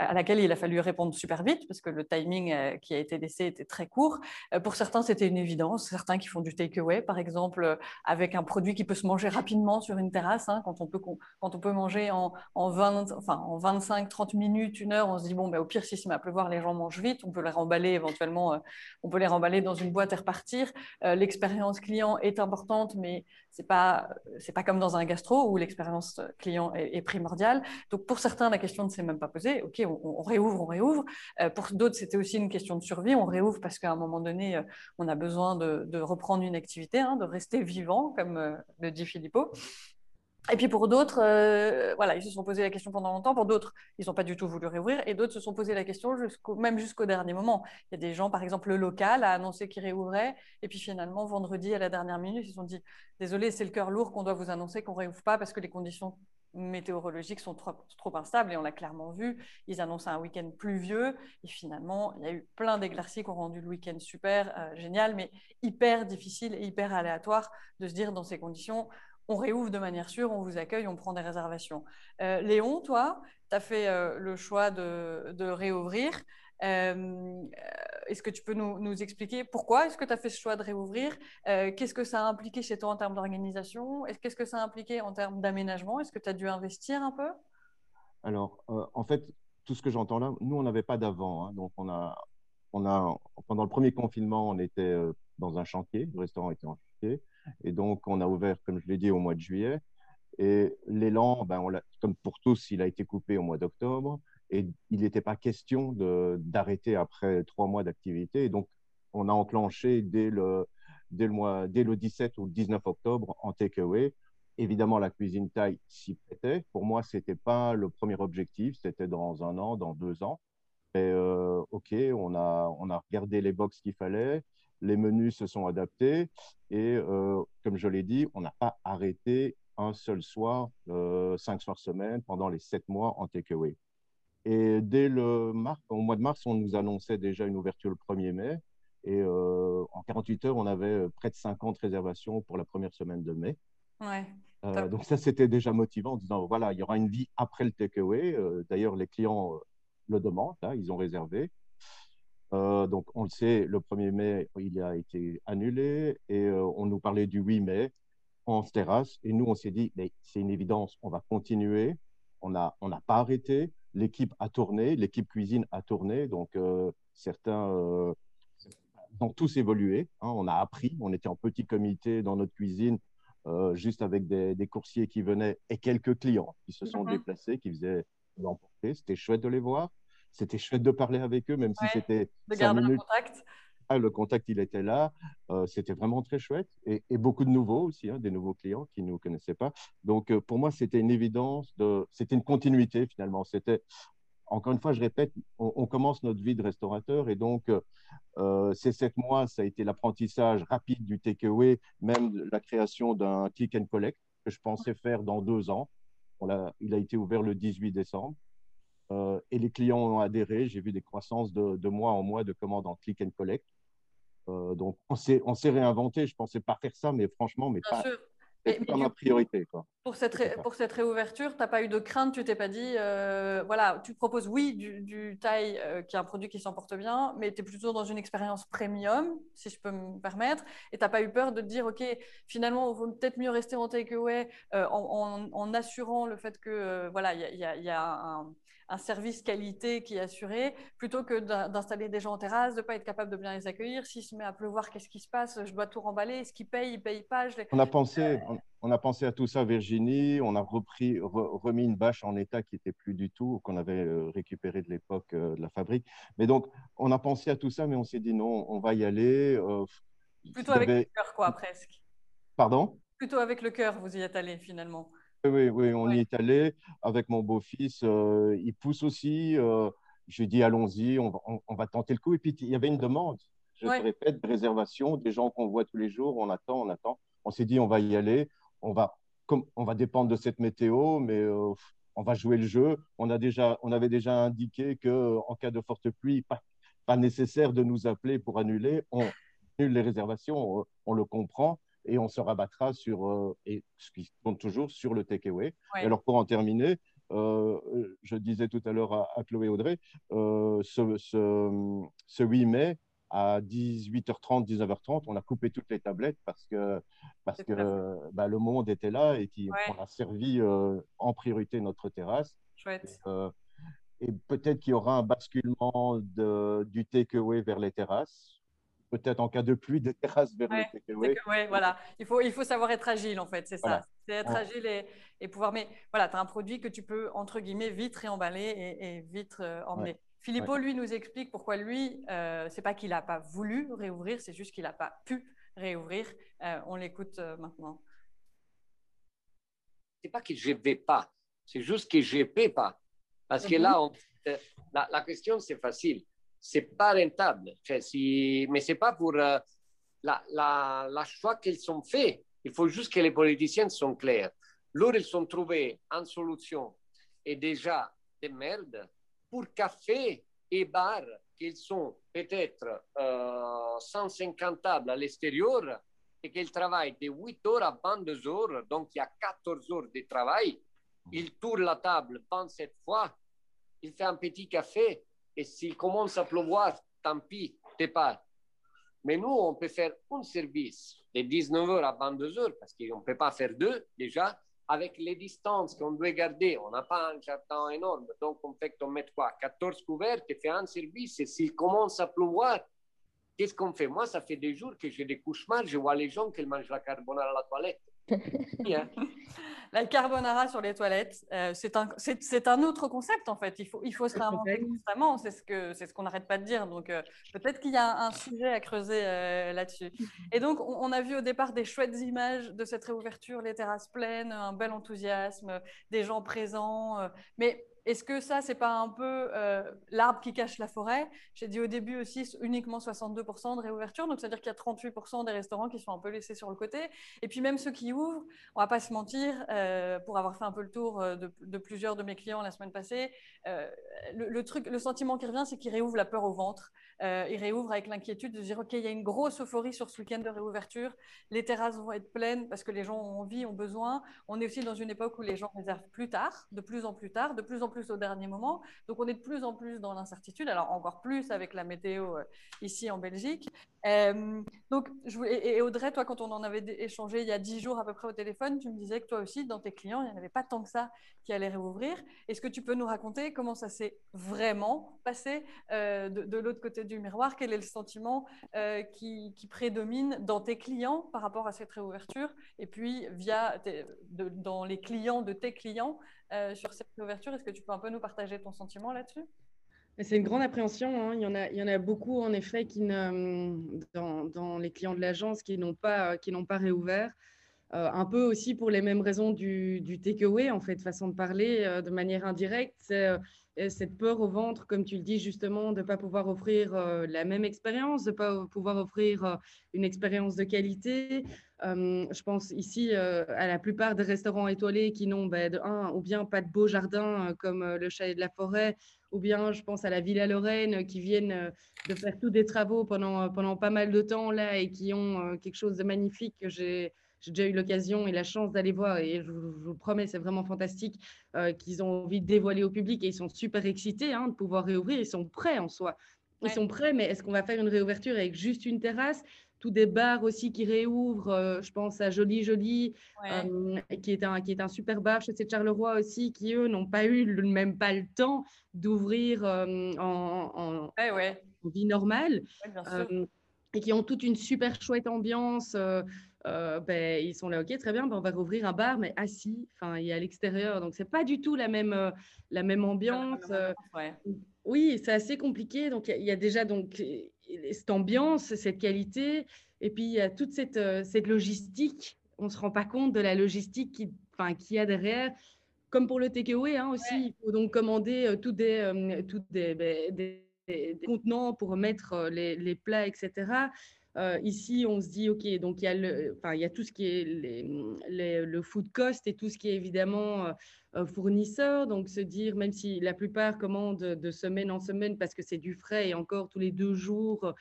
à laquelle il a fallu répondre super vite parce que le timing euh, qui a été laissé était très court. Euh, pour certains, c'était une évidence. Certains qui font du takeaway, par exemple, euh, avec un produit qui peut se manger rapidement sur une terrasse, hein, quand, on peut, quand on peut manger en, en, 20, enfin, en 25, 30 minutes, une heure, on se dit, bon, ben, au pire, si met à pleuvoir, les gens mangent vite, on peut les remballer éventuellement, on peut les remballer dans une boîte et repartir. L'expérience client est importante, mais c'est pas, c'est pas comme dans un gastro où l'expérience client est, est primordiale. Donc, pour certains, la question ne s'est même pas posée. OK, on, réouvre, on réouvre. Euh, pour d'autres, c'était aussi une question de survie. On réouvre parce qu'à un moment donné, euh, on a besoin de, reprendre une activité, hein, de rester vivant, comme euh, le dit Philippot. Et puis pour d'autres, voilà, ils se sont posé la question pendant longtemps. Pour d'autres, ils n'ont pas du tout voulu réouvrir. Et d'autres se sont posé la question même jusqu'au dernier moment. Il y a des gens, par exemple, le local a annoncé qu'il réouvrait. Et puis finalement, vendredi, à la dernière minute, ils se sont dit Désolé, c'est le cœur lourd qu'on doit vous annoncer qu'on ne réouvre pas parce que les conditions météorologiques sont trop, instables. Et on l'a clairement vu. Ils annonçaient un week-end pluvieux. Et finalement, il y a eu plein d'éclaircies qui ont rendu le week-end super, euh, génial, mais hyper difficile et hyper aléatoire de se dire dans ces conditions on réouvre de manière sûre, on vous accueille, on prend des réservations. Euh, Léon, toi, tu as fait euh, le choix de, réouvrir. Est-ce que tu peux nous, expliquer pourquoi est-ce que tu as fait ce choix de réouvrir Euh, Qu'est-ce que ça a impliqué chez toi en termes d'organisation Qu'est-ce que ça a impliqué en termes d'aménagement? Est-ce que tu as dû investir un peu?
Alors, euh, en fait, tout ce que j'entends là, nous, on n'avait pas d'avant. hein. donc, on a, on a, pendant le premier confinement, on était euh, dans un chantier, le restaurant était en chantier. Et donc, on a ouvert, comme je l'ai dit, au mois de juillet. Et l'élan, ben, comme pour tous, il a été coupé au mois d'octobre. Et il n'était pas question d'arrêter après trois mois d'activité. Donc, on a enclenché dès le, dès, le mois, dès le 17 ou le 19 octobre en takeaway. Évidemment, la cuisine taille s'y prêtait. Pour moi, ce n'était pas le premier objectif. C'était dans un an, dans deux ans. Et, euh, OK, on a, on a regardé les box qu'il fallait les menus se sont adaptés et euh, comme je l'ai dit, on n'a pas arrêté un seul soir, euh, cinq soirs semaine pendant les sept mois en takeaway. Et dès le mars, au mois de mars, on nous annonçait déjà une ouverture le 1er mai. Et euh, en 48 heures, on avait près de 50 réservations pour la première semaine de mai.
Ouais.
Euh, donc ça, c'était déjà motivant en disant, voilà, il y aura une vie après le takeaway. Euh, D'ailleurs, les clients euh, le demandent, là, ils ont réservé. Euh, donc, on le sait, le 1er mai, il a été annulé et euh, on nous parlait du 8 mai en terrasse. Et nous, on s'est dit, c'est une évidence, on va continuer. On n'a on n'a pas arrêté. L'équipe a tourné, l'équipe cuisine a tourné. Donc, euh, certains euh, ont tous évolué. hein. on a appris. On était en petit comité dans notre cuisine, euh, juste avec des, des coursiers qui venaient et quelques clients qui se sont
Mhm.
déplacés, qui faisaient l'emporter. C'était chouette de les voir. C'était chouette de parler avec eux, même si c'était
De garder un
minutes.
contact.
Ah, le contact, il était là. Euh, c'était vraiment très chouette. Et, beaucoup de nouveaux aussi, hein, des nouveaux clients qui ne nous connaissaient pas. Donc, euh, pour moi, c'était une évidence. De... C'était une continuité, finalement. C'était, encore une fois, je répète, on, commence notre vie de restaurateur. Et donc, euh, ces sept mois, ça a été l'apprentissage rapide du takeaway, même la création d'un click and collect que je pensais faire dans deux ans. Il a été ouvert le 18 décembre. Euh, et les clients ont adhéré. J'ai vu des croissances de, de mois en mois de commandes en click and collect. Euh, donc, on s'est, on s'est réinventé. Je ne pensais pas faire ça, mais franchement, mais
Bien
pas,
sûr.
pas ma priorité. Quoi.
Pour cette, pour cette réouverture, tu n'as pas eu de crainte, tu t'es pas dit, euh, voilà, tu proposes, oui, du, du taille, euh, qui est un produit qui s'en porte bien, mais tu es plutôt dans une expérience premium, si je peux me permettre, et tu n'as pas eu peur de te dire, OK, finalement, il vaut peut-être mieux rester en takeaway euh, en, en, assurant le fait que, voilà, il y a, y a un un service qualité qui est assuré, plutôt que d'installer des gens en terrasse, de ne pas être capable de bien les accueillir. S'il se met à pleuvoir, qu'est-ce qui se passe? Je dois tout remballer. Est-ce qu'ils payent Ils ne payent pas
on, a pensé, euh, on, a pensé à tout ça, Virginie. On a repris, remis une bâche en état qui n'était plus du tout, qu'on avait euh, récupéré de l'époque euh, de la fabrique. Mais donc, on a pensé à tout ça, mais on s'est dit non, on va y aller.
plutôt avec le cœur, quoi, presque.
Pardon?
Plutôt avec le cœur, vous y êtes allé finalement.
Oui, oui, on y est allé avec mon beau-fils. Euh, il pousse aussi. Euh, je lui dis, allons-y, on, on, va tenter le coup. Et puis, il y avait une demande, je te répète, de réservation, des gens qu'on voit tous les jours. On attend, on attend. On s'est dit, on va y aller. On va, comme, on va dépendre de cette météo, mais euh, on va jouer le jeu. On, a déjà, on avait déjà indiqué qu'en cas de forte pluie, pas, pas nécessaire de nous appeler pour annuler. On annule les réservations, on le comprend et on se rabattra sur, euh, et ce qui compte toujours, sur le takeaway. Alors pour en terminer, euh, je disais tout à l'heure à, Chloé Audrey, euh, ce, ce, 8 mai, à 18h30, 19h30, on a coupé toutes les tablettes parce que, parce que bah, le monde était là et qu'on a servi en priorité notre terrasse.
Chouette.
Et, peut-être qu'il y aura un basculement de, du takeaway vers les terrasses peut-être en cas de pluie, des terrasses vers le takeaway.
Oui, voilà. Il faut, il faut savoir être agile, en fait, c'est ça. C'est être agile et, et, pouvoir. Mais voilà, tu as un produit que tu peux, entre guillemets, vite réemballer et, et vite euh, emmener. Philippot, lui, nous explique pourquoi lui, euh, c'est pas qu'il n'a pas voulu réouvrir, c'est juste qu'il n'a pas pu réouvrir. Euh, on l'écoute euh, maintenant.
C'est pas que je ne vais pas, c'est juste que je ne peux pas. Parce que mhm. là, la, la question, c'est facile c'est pas rentable. si, mais c'est pas pour euh, la, la, la, choix qu'ils ont fait. Il faut juste que les politiciens sont clairs. Lors, ils ont trouvé une solution et déjà des merdes pour café et bar qu'ils sont peut-être euh, 150 tables à l'extérieur et qu'ils travaillent de 8 heures à 22 heures, donc il y a 14 heures de travail. Il tourne la table 27 fois, il fait un petit café, et s'il commence à pleuvoir, tant pis, t'es pas. Mais nous, on peut faire un service de 19h à 22h parce qu'on ne peut pas faire deux déjà. Avec les distances qu'on doit garder, on n'a pas un jardin énorme. Donc, on fait qu'on met quoi 14 couverts, et fait un service. Et s'il commence à pleuvoir, qu'est-ce qu'on fait? Moi, ça fait des jours que j'ai des cauchemars. Je vois les gens qui mangent la carbonara à la toilette.
Hein. La carbonara sur les toilettes, euh, c'est un, un, autre concept en fait. Il faut, il faut se réinventer constamment. C'est ce qu'on ce qu'on n'arrête pas de dire. Donc euh, peut-être qu'il y a un, sujet à creuser euh, là-dessus. Et donc on, on, a vu au départ des chouettes images de cette réouverture, les terrasses pleines, un bel enthousiasme, des gens présents. mais est-ce que ça, c'est pas un peu euh, l'arbre qui cache la forêt? J'ai dit au début aussi uniquement 62% de réouverture, donc c'est-à-dire qu'il y a 38% des restaurants qui sont un peu laissés sur le côté. Et puis même ceux qui ouvrent, on va pas se mentir, euh, pour avoir fait un peu le tour euh, de, plusieurs de mes clients la semaine passée, le, truc, le sentiment qui revient, c'est qu'ils réouvrent la peur au ventre. Ils réouvrent avec l'inquiétude de dire, OK, il y a une grosse euphorie sur ce week-end de réouverture, les terrasses vont être pleines parce que les gens ont envie, ont besoin. On est aussi dans une époque où les gens réservent plus tard, de plus en plus tard, de plus en plus au dernier moment. Donc, on est de plus en plus dans l'incertitude. Alors, encore plus avec la météo euh, ici en Belgique. Euh, donc, et Audrey, toi, quand on en avait échangé il y a dix jours à peu près au téléphone, tu me disais que toi aussi, dans tes clients, il n'y en avait pas tant que ça qui allaient réouvrir. Est-ce que tu peux nous raconter comment ça s'est vraiment passé euh, de, l'autre côté du miroir Quel est le sentiment qui, prédomine dans tes clients par rapport à cette réouverture Et puis, via dans les clients de tes clients, euh, sur cette ouverture. Est-ce que tu peux un peu nous partager ton sentiment là-dessus?
C'est une grande appréhension. Hein. Il, y en a, beaucoup, en effet, qui dans, dans les clients de l'agence qui n'ont pas, n'ont pas réouvert. Euh, un peu aussi pour les mêmes raisons du, du takeaway, en fait, façon de parler, euh, de manière indirecte. Cette peur au ventre, comme tu le dis justement, de ne pas pouvoir offrir la même expérience, de ne pas pouvoir offrir une expérience de qualité, je pense ici à la plupart des restaurants étoilés qui n'ont, ben, un, ou bien pas de beaux jardins comme le Chalet de la Forêt, ou bien je pense à la Villa Lorraine qui viennent de faire tous des travaux pendant, pendant pas mal de temps là et qui ont quelque chose de magnifique que j'ai j'ai déjà eu l'occasion et la chance d'aller voir, et je, vous le promets, c'est vraiment fantastique, qu'ils ont envie de dévoiler au public et ils sont super excités hein, de pouvoir réouvrir. Ils sont prêts en soi. Ils sont prêts, mais est-ce qu'on va faire une réouverture avec juste une terrasse? Tous des bars aussi qui réouvrent. Euh, je pense à Joli Joli, euh, qui, est un, qui est un super bar chez Charleroi aussi, qui eux n'ont pas eu même pas le temps d'ouvrir euh, en, vie normale. Et qui ont toute une super chouette ambiance. ben, ils sont là, ok, très bien, ben, on va rouvrir un bar, mais assis, enfin, et à l'extérieur. Donc, c'est pas du tout la même, la même ambiance. Oui, c'est assez compliqué. Donc, il y, a déjà donc cette ambiance, cette qualité, et puis il y a toute cette, euh, cette logistique. On ne se rend pas compte de la logistique qui, enfin, qu'il y a derrière. Comme pour le takeaway hein, aussi, il faut donc commander euh, tous des, euh, des, ben, des, des, contenants pour mettre les, les plats, etc. ici, on se dit, OK, donc il y a, le, enfin, il y a tout ce qui est les, le food cost et tout ce qui est évidemment fournisseur. Donc, se dire, même si la plupart commandent de semaine en semaine parce que c'est du frais et encore tous les deux jours,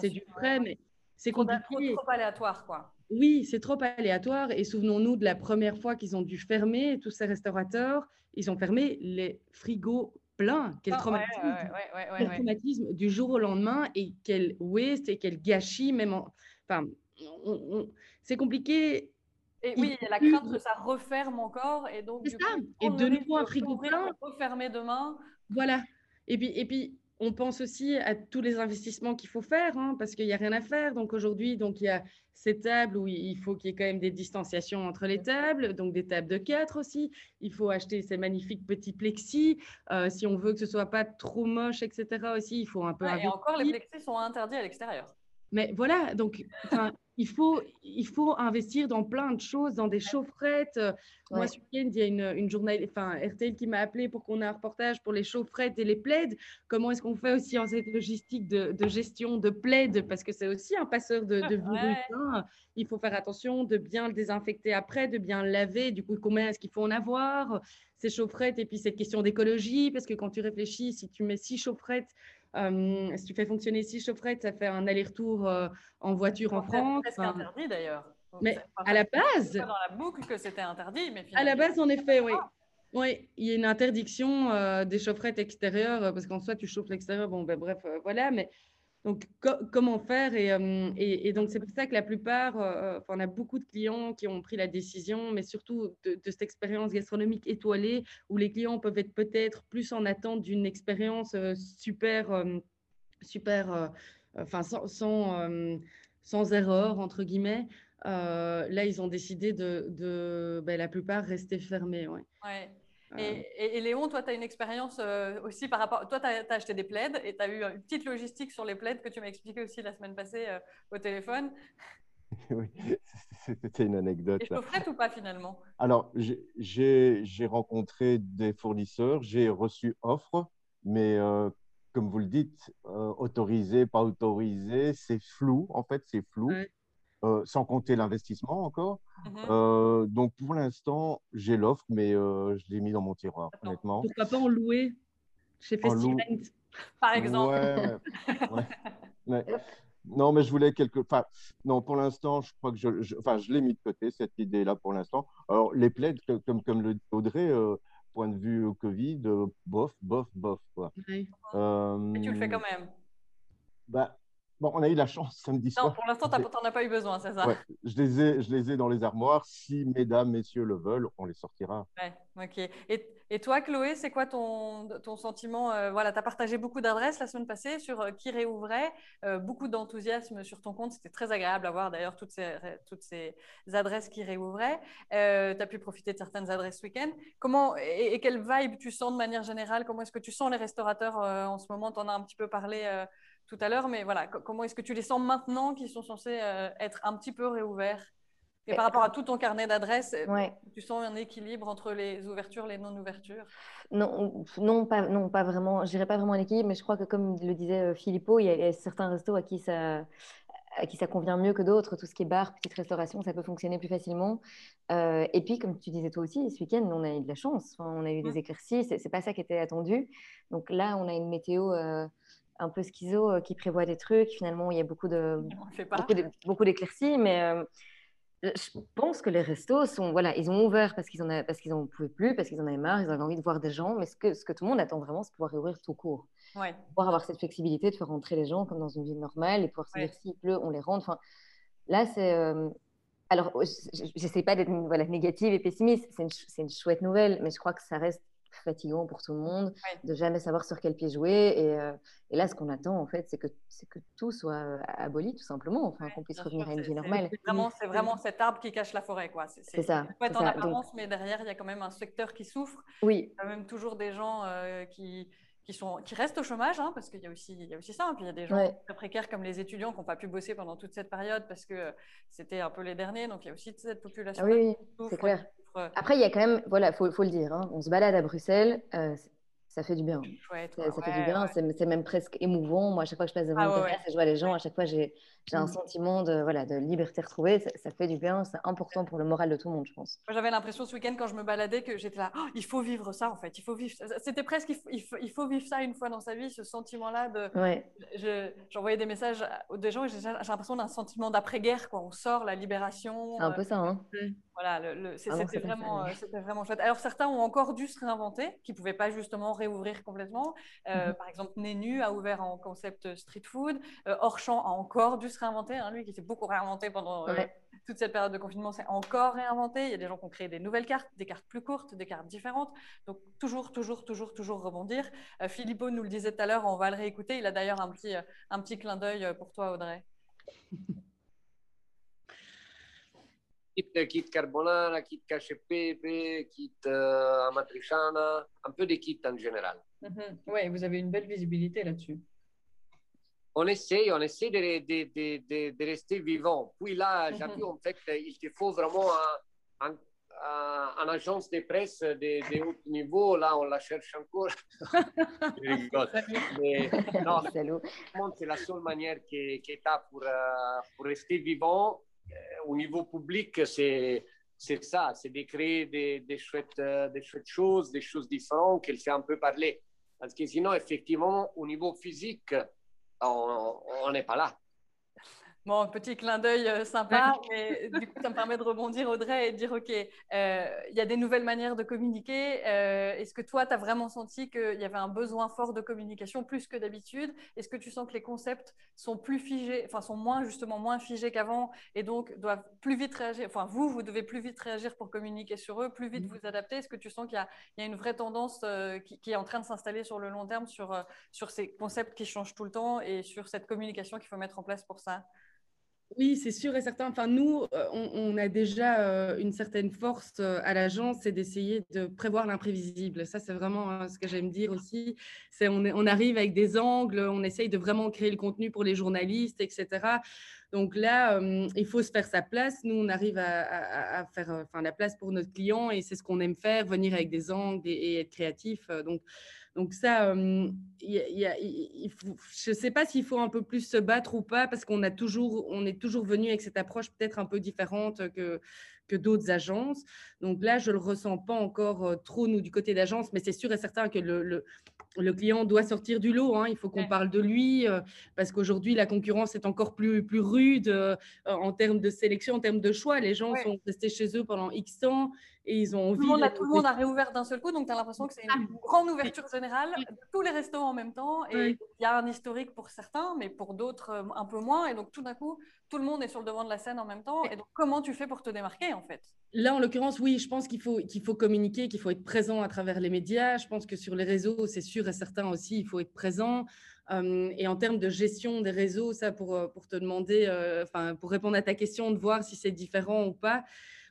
c'est du frais, mais c'est compliqué.
Trop, trop aléatoire, quoi.
Oui, c'est trop aléatoire. Et souvenons-nous de la première fois qu'ils ont dû fermer, tous ces restaurateurs, ils ont fermé les frigos pleins. Quel ah, traumatisme, traumatisme du jour au lendemain et quel waste et quel gâchis, même Enfin, c'est compliqué
et oui, il y a la crainte que ça referme encore. Et donc,
ça. et de nouveau un frigo plein.
Refermer demain.
Voilà. Et puis, et puis, on pense aussi à tous les investissements qu'il faut faire, hein, parce qu'il n'y a rien à faire. Donc aujourd'hui, donc il y a ces tables où il faut qu'il y ait quand même des distanciations entre les tables, donc des tables de quatre aussi. Il faut acheter ces magnifiques petits plexis. Euh, si on veut que ce soit pas trop moche, etc. aussi, il faut un peu.
et encore, les plexis sont interdits à l'extérieur.
Mais voilà, donc il faut, il faut investir dans plein de choses, dans des chaufferettes. Moi, ce week-end, il y a une, une journée, enfin, RTL qui m'a appelé pour qu'on ait un reportage pour les chaufferettes et les plaides. Comment est-ce qu'on fait aussi en cette logistique de, de gestion de plaides? Parce que c'est aussi un passeur de, de virus. Hein. Il faut faire attention de bien le désinfecter après, de bien le laver. Du coup, combien est-ce qu'il faut en avoir Ces chaufferettes, et puis cette question d'écologie, parce que quand tu réfléchis, si tu mets six chaufferettes euh, si tu fais fonctionner six chaufferettes, ça fait un aller-retour euh, en voiture en France.
C'est interdit d'ailleurs.
Mais à la base.
Dans la boucle que c'était interdit, mais
À la base, en effet, oui. Oui, il y a une interdiction euh, des chaufferettes extérieures parce qu'en soi, tu chauffes l'extérieur. Bon, ben, bref, voilà. Mais donc, comment faire euh, et, donc, c'est pour ça que la plupart, euh, on a beaucoup de clients qui ont pris la décision, mais surtout de, cette expérience gastronomique étoilée, où les clients peuvent être peut-être plus en attente d'une expérience euh, super, super, enfin, sans, sans, erreur, entre guillemets. là, ils ont décidé de, ben, la plupart, rester fermés.
Ouais. Et, Léon, toi, tu as une expérience euh, aussi par rapport. Toi, tu as, acheté des plaids et tu as eu une petite logistique sur les plaids que tu m'as expliqué aussi la semaine passée euh, au téléphone. [LAUGHS]
oui, [LAUGHS] c'était une anecdote.
Et chaufferette ou pas finalement?
Alors, j'ai rencontré des fournisseurs, j'ai reçu offre, mais euh, comme vous le dites, autorisé, pas autorisé, c'est flou, en fait, c'est flou. Euh, sans compter l'investissement encore. Mhm. Euh, donc pour l'instant, j'ai l'offre, mais euh, je l'ai mis dans mon tiroir, honnêtement.
Pourquoi pas en louer chez Festival [LAUGHS]
par exemple [LAUGHS]
Non, mais je voulais quelque. Enfin, non, pour l'instant, je crois que je, enfin, je l'ai mis de côté cette idée-là pour l'instant. Alors les plaides, comme comme le dit Audrey. Point de vue Covid, bof, bof, bof. Quoi.
Et tu le fais quand même
bah, Bon, on a eu la chance samedi soir.
Non, pour l'instant, tu n'en as pas eu besoin, c'est ça?
Je, les ai, je les ai dans les armoires. Si mesdames, messieurs le veulent, on les sortira.
Ouais, ok. Et, et toi, Chloé, c'est quoi ton, ton sentiment euh, Voilà, tu as partagé beaucoup d'adresses la semaine passée sur euh, qui réouvrait. Euh, beaucoup d'enthousiasme sur ton compte. C'était très agréable à voir d'ailleurs toutes ces, toutes ces adresses qui réouvraient. tu as pu profiter de certaines adresses ce week-end. Comment, et, et, quelle vibe tu sens de manière générale? Comment est-ce que tu sens les restaurateurs en ce moment? Tu en as un petit peu parlé tout à l'heure, mais voilà, comment est-ce que tu les sens maintenant qu'ils sont censés euh, être un petit peu réouverts? Et par rapport à tout ton carnet d'adresses, euh, tu sens un équilibre entre les ouvertures, les non-ouvertures?
Non, non, pas, non, pas vraiment. Je dirais pas vraiment un équilibre, mais je crois que comme le disait Philippot, il y, a, certains restos à qui ça à qui ça convient mieux que d'autres, tout ce qui est bar, petite restauration, ça peut fonctionner plus facilement. Euh, et puis, comme tu disais toi aussi, ce week-end, on a eu de la chance. on a eu des éclaircies, c'est pas ça qui était attendu. Donc là, on a une météo un peu schizo euh, qui prévoit des trucs. Finalement, il y a beaucoup de beaucoup d'éclaircies, mais euh, je pense que les restos sont, voilà, ils ont ouvert parce qu'ils en parce qu'ils en pouvaient plus, parce qu'ils en avaient marre, ils avaient envie de voir des gens. Mais ce que, ce que tout le monde attend vraiment, c'est pouvoir réouvrir tout court.
Ouais.
Pouvoir avoir cette flexibilité de faire rentrer les gens comme dans une ville normale et pouvoir se
Ouais.
dire s'il pleut, on les rentre. Enfin, là, c'est. euh, alors, j'essaie pas d'être voilà, négative et pessimiste. C'est une, ch- c'est une chouette nouvelle, mais je crois que ça reste fatigant pour tout le monde
Ouais.
de jamais savoir sur quel pied jouer. Et, euh, et là, ce qu'on attend, en fait, c'est que, que tout soit euh, aboli, tout simplement, enfin, qu'on puisse revenir
sûr,
à une vie normale.
C'est vraiment, cet arbre qui cache la forêt, quoi. C'est
ça,
chouette
c'est
en
ça.
apparence, mais derrière, il y a quand même un secteur qui souffre.
Oui,
Il y a même toujours des gens euh, qui, qui, sont, qui restent au chômage, hein, parce qu'il y, a aussi- il y a aussi ça. hein. Puis il y a des gens
Ouais.
très précaires comme les étudiants qui n'ont pas pu bosser pendant toute cette période parce que euh, c'était un peu les derniers. Donc il y a aussi cette population
Ah oui, c'est clair.
souffre,
Après, il y a quand même, voilà, faut, faut le dire, hein, on se balade à Bruxelles, euh, ça fait du bien.
chouette,
Ça, fait
Ouais,
du bien,
ouais.
c'est même presque émouvant. Moi, à chaque fois que je passe devant
Ah
une je vois les gens, à chaque fois, j'ai j'ai un sentiment de, voilà, de liberté retrouvée. Ça, ça fait du bien, c'est important pour le moral de tout le monde, je pense.
J'avais l'impression ce week-end quand je me baladais que j'étais là, Oh, il faut vivre ça en fait, il faut vivre. C'était presque, il faut, il faut- vivre ça une fois dans sa vie, ce sentiment-là de. Je- J'envoyais des messages à des gens et j'ai l'impression d'un sentiment d'après-guerre, quoi. On sort, la libération.
c'est un
euh,
peu ça. Hein.
Voilà, le-
Ah
c'était vraiment, euh, vraiment chouette. Alors certains ont encore dû se réinventer, qui ne pouvaient pas justement réouvrir complètement. Euh,
Mhm.
Par exemple, Nénu a ouvert en concept street food. Euh, Orchamps a encore dû se réinventer. hein, lui qui s'est beaucoup réinventé pendant euh,
Ouais.
toute cette période de confinement, s'est encore réinventé. Il y a des gens qui ont créé des nouvelles cartes, des cartes plus courtes, des cartes différentes. Donc toujours, toujours, toujours, toujours rebondir. Euh, Philippot nous le disait tout à l'heure, on va le réécouter. Il a d'ailleurs un petit, euh, un petit clin d'œil euh, pour toi, Audrey. [LAUGHS]
Kit, kit carbonara, kit cacio e pepe, kit euh, amatriciana, un peu des kits en général.
Oui, vous avez une belle visibilité là-dessus.
On essaie, on essaie de, de, de, de, de rester vivant. Puis là, j'ai
Mhm.
vu en fait, il te faut vraiment un, un, un, un agence de presse de, de haut niveau. Là, on la cherche encore. [LAUGHS] Je rigole. Mais non,
Salaud.
Vraiment, c'est la seule manière que, que tu as pour, euh, pour rester vivant euh, au niveau public, c'est c'est ça, c'est de créer des, des, chouettes, euh, des chouettes choses, des choses différentes qu'elle fait un peu parler. Parce que sinon, effectivement, au niveau physique, on n'est pas là.
Bon, petit clin d'œil euh, sympa, mais du coup, ça me permet de rebondir, Audrey, et de dire, OK, euh, il y a des nouvelles manières de communiquer. Euh, Est-ce que toi, tu as vraiment senti qu'il y avait un besoin fort de communication plus que d'habitude? Est-ce que tu sens que les concepts sont plus figés, enfin, sont moins, justement, moins figés qu'avant et donc doivent plus vite réagir? Enfin, vous, vous devez plus vite réagir pour communiquer sur eux, plus vite vous adapter. Est-ce que tu sens qu'il y, y, a une vraie tendance euh, qui, qui, est en train de s'installer sur le long terme sur, sur ces concepts qui changent tout le temps et sur cette communication qu'il faut mettre en place pour ça?
Oui, c'est sûr et certain. Enfin, nous, on, on a déjà euh, une certaine force euh, à l'agence, c'est d'essayer de prévoir l'imprévisible. Ça, c'est vraiment euh, ce que j'aime dire aussi. On, arrive avec des angles, on essaye de vraiment créer le contenu pour les journalistes, etc. Donc là, euh, il faut se faire sa place. Nous, on arrive à faire enfin, la place pour notre client et c'est ce qu'on aime faire, venir avec des angles et, et être créatif. Donc, donc ça, euh, y a, y a, il faut, je ne sais pas s'il faut un peu plus se battre ou pas, parce qu'on a toujours, on est toujours venu avec cette approche peut-être un peu différente que, que d'autres agences. Donc là, je ne le ressens pas encore euh, trop, nous, du côté d'agence, mais c'est sûr et certain que le, le, le, client doit sortir du lot. Hein. Il faut qu'on ouais. parle de lui, euh, parce qu'aujourd'hui, la concurrence est encore plus, plus rude euh, en termes de sélection, en termes de choix. Les gens ouais. sont restés chez eux pendant X temps et ils ont envie.
Tout le monde a, tout le monde a réouvert d'un seul coup, donc tu as l'impression que c'est une grande ouverture générale de tous les restaurants en même temps. Et il oui. y a un historique pour certains, mais pour d'autres un peu moins. Et donc tout d'un coup, tout le monde est sur le devant de la scène en même temps. Et donc comment tu fais pour te démarquer en fait?
Là, en l'occurrence, oui, je pense qu'il faut, qu'il faut communiquer, qu'il faut être présent à travers les médias. Je pense que sur les réseaux, c'est sûr et certain aussi, il faut être présent. Euh, et en termes de gestion des réseaux, ça pour, pour te demander, enfin, euh, pour répondre à ta question, de voir si c'est différent ou pas.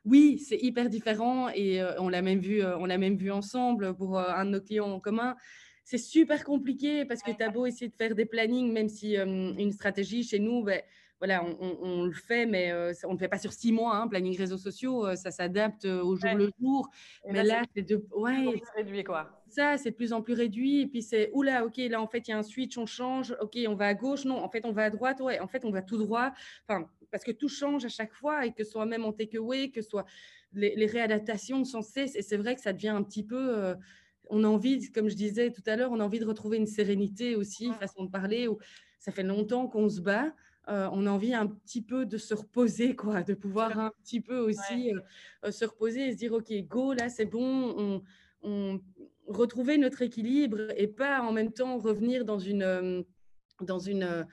Oui, c'est hyper différent et euh, on l'a même vu, euh, on l'a même vu ensemble pour euh, un de nos clients en commun. C'est super compliqué parce que tu as beau essayer de faire des plannings, même si une stratégie chez nous, ben, voilà, on, on, on, le fait, mais euh, on ne le fait pas sur six mois. Hein, planning réseaux sociaux, euh, ça s'adapte au jour ouais. le jour.
Et
mais là, c'est de
ouais, réduit quoi.
Ça, c'est de plus en plus réduit. Et puis c'est oula, ok, là en fait il y a un switch, on change. Ok, on va à gauche, non, en fait on va à droite. Ouais, en fait on va tout droit. Enfin, parce que tout change à chaque fois et que ce soit même en takeaway, que ce soit les, les, réadaptations sans cesse. Et c'est vrai que ça devient un petit peu. Euh, on a envie, comme je disais tout à l'heure, on a envie de retrouver une sérénité aussi, façon de parler. Où ça fait longtemps qu'on se bat. on a envie un petit peu de se reposer, quoi, de pouvoir un petit peu aussi se reposer et se dire, OK, go, là, c'est bon, on, retrouver notre équilibre et pas en même temps revenir dans une, dans une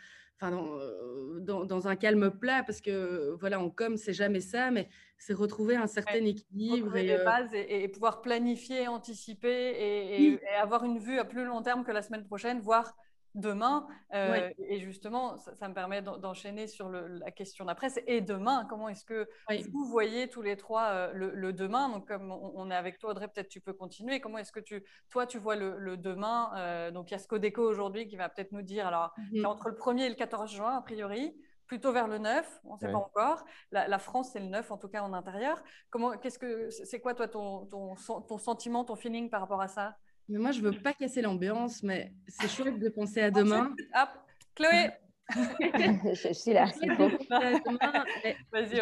euh, dans, dans, un calme plat, parce que voilà, en com, c'est jamais ça, mais c'est retrouver un certain équilibre.
Et, les euh, bases et, pouvoir planifier, anticiper et, et, avoir une vue à plus long terme que la semaine prochaine, voire demain. Euh, et justement, ça, me permet d'enchaîner sur la question d'après. Et demain, comment est-ce que vous voyez tous les trois euh, le, demain? Donc, comme on, est avec toi, Audrey, peut-être tu peux continuer. Comment est-ce que tu, toi, tu vois le, demain? Euh, Donc, il y a Scodeco aujourd'hui qui va peut-être nous dire, alors, mmh entre le 1er et le 14 juin, a priori plutôt vers le 9, on ne sait pas encore. La, France, c'est le 9, en tout cas en intérieur. Comment, qu'est-ce que, c'est quoi, toi, ton, ton, ton sentiment, ton feeling par rapport à ça?
Mais moi, je veux pas casser l'ambiance, mais c'est chouette de penser à demain.
Hop, Chloé [LAUGHS]
je suis là.
C'est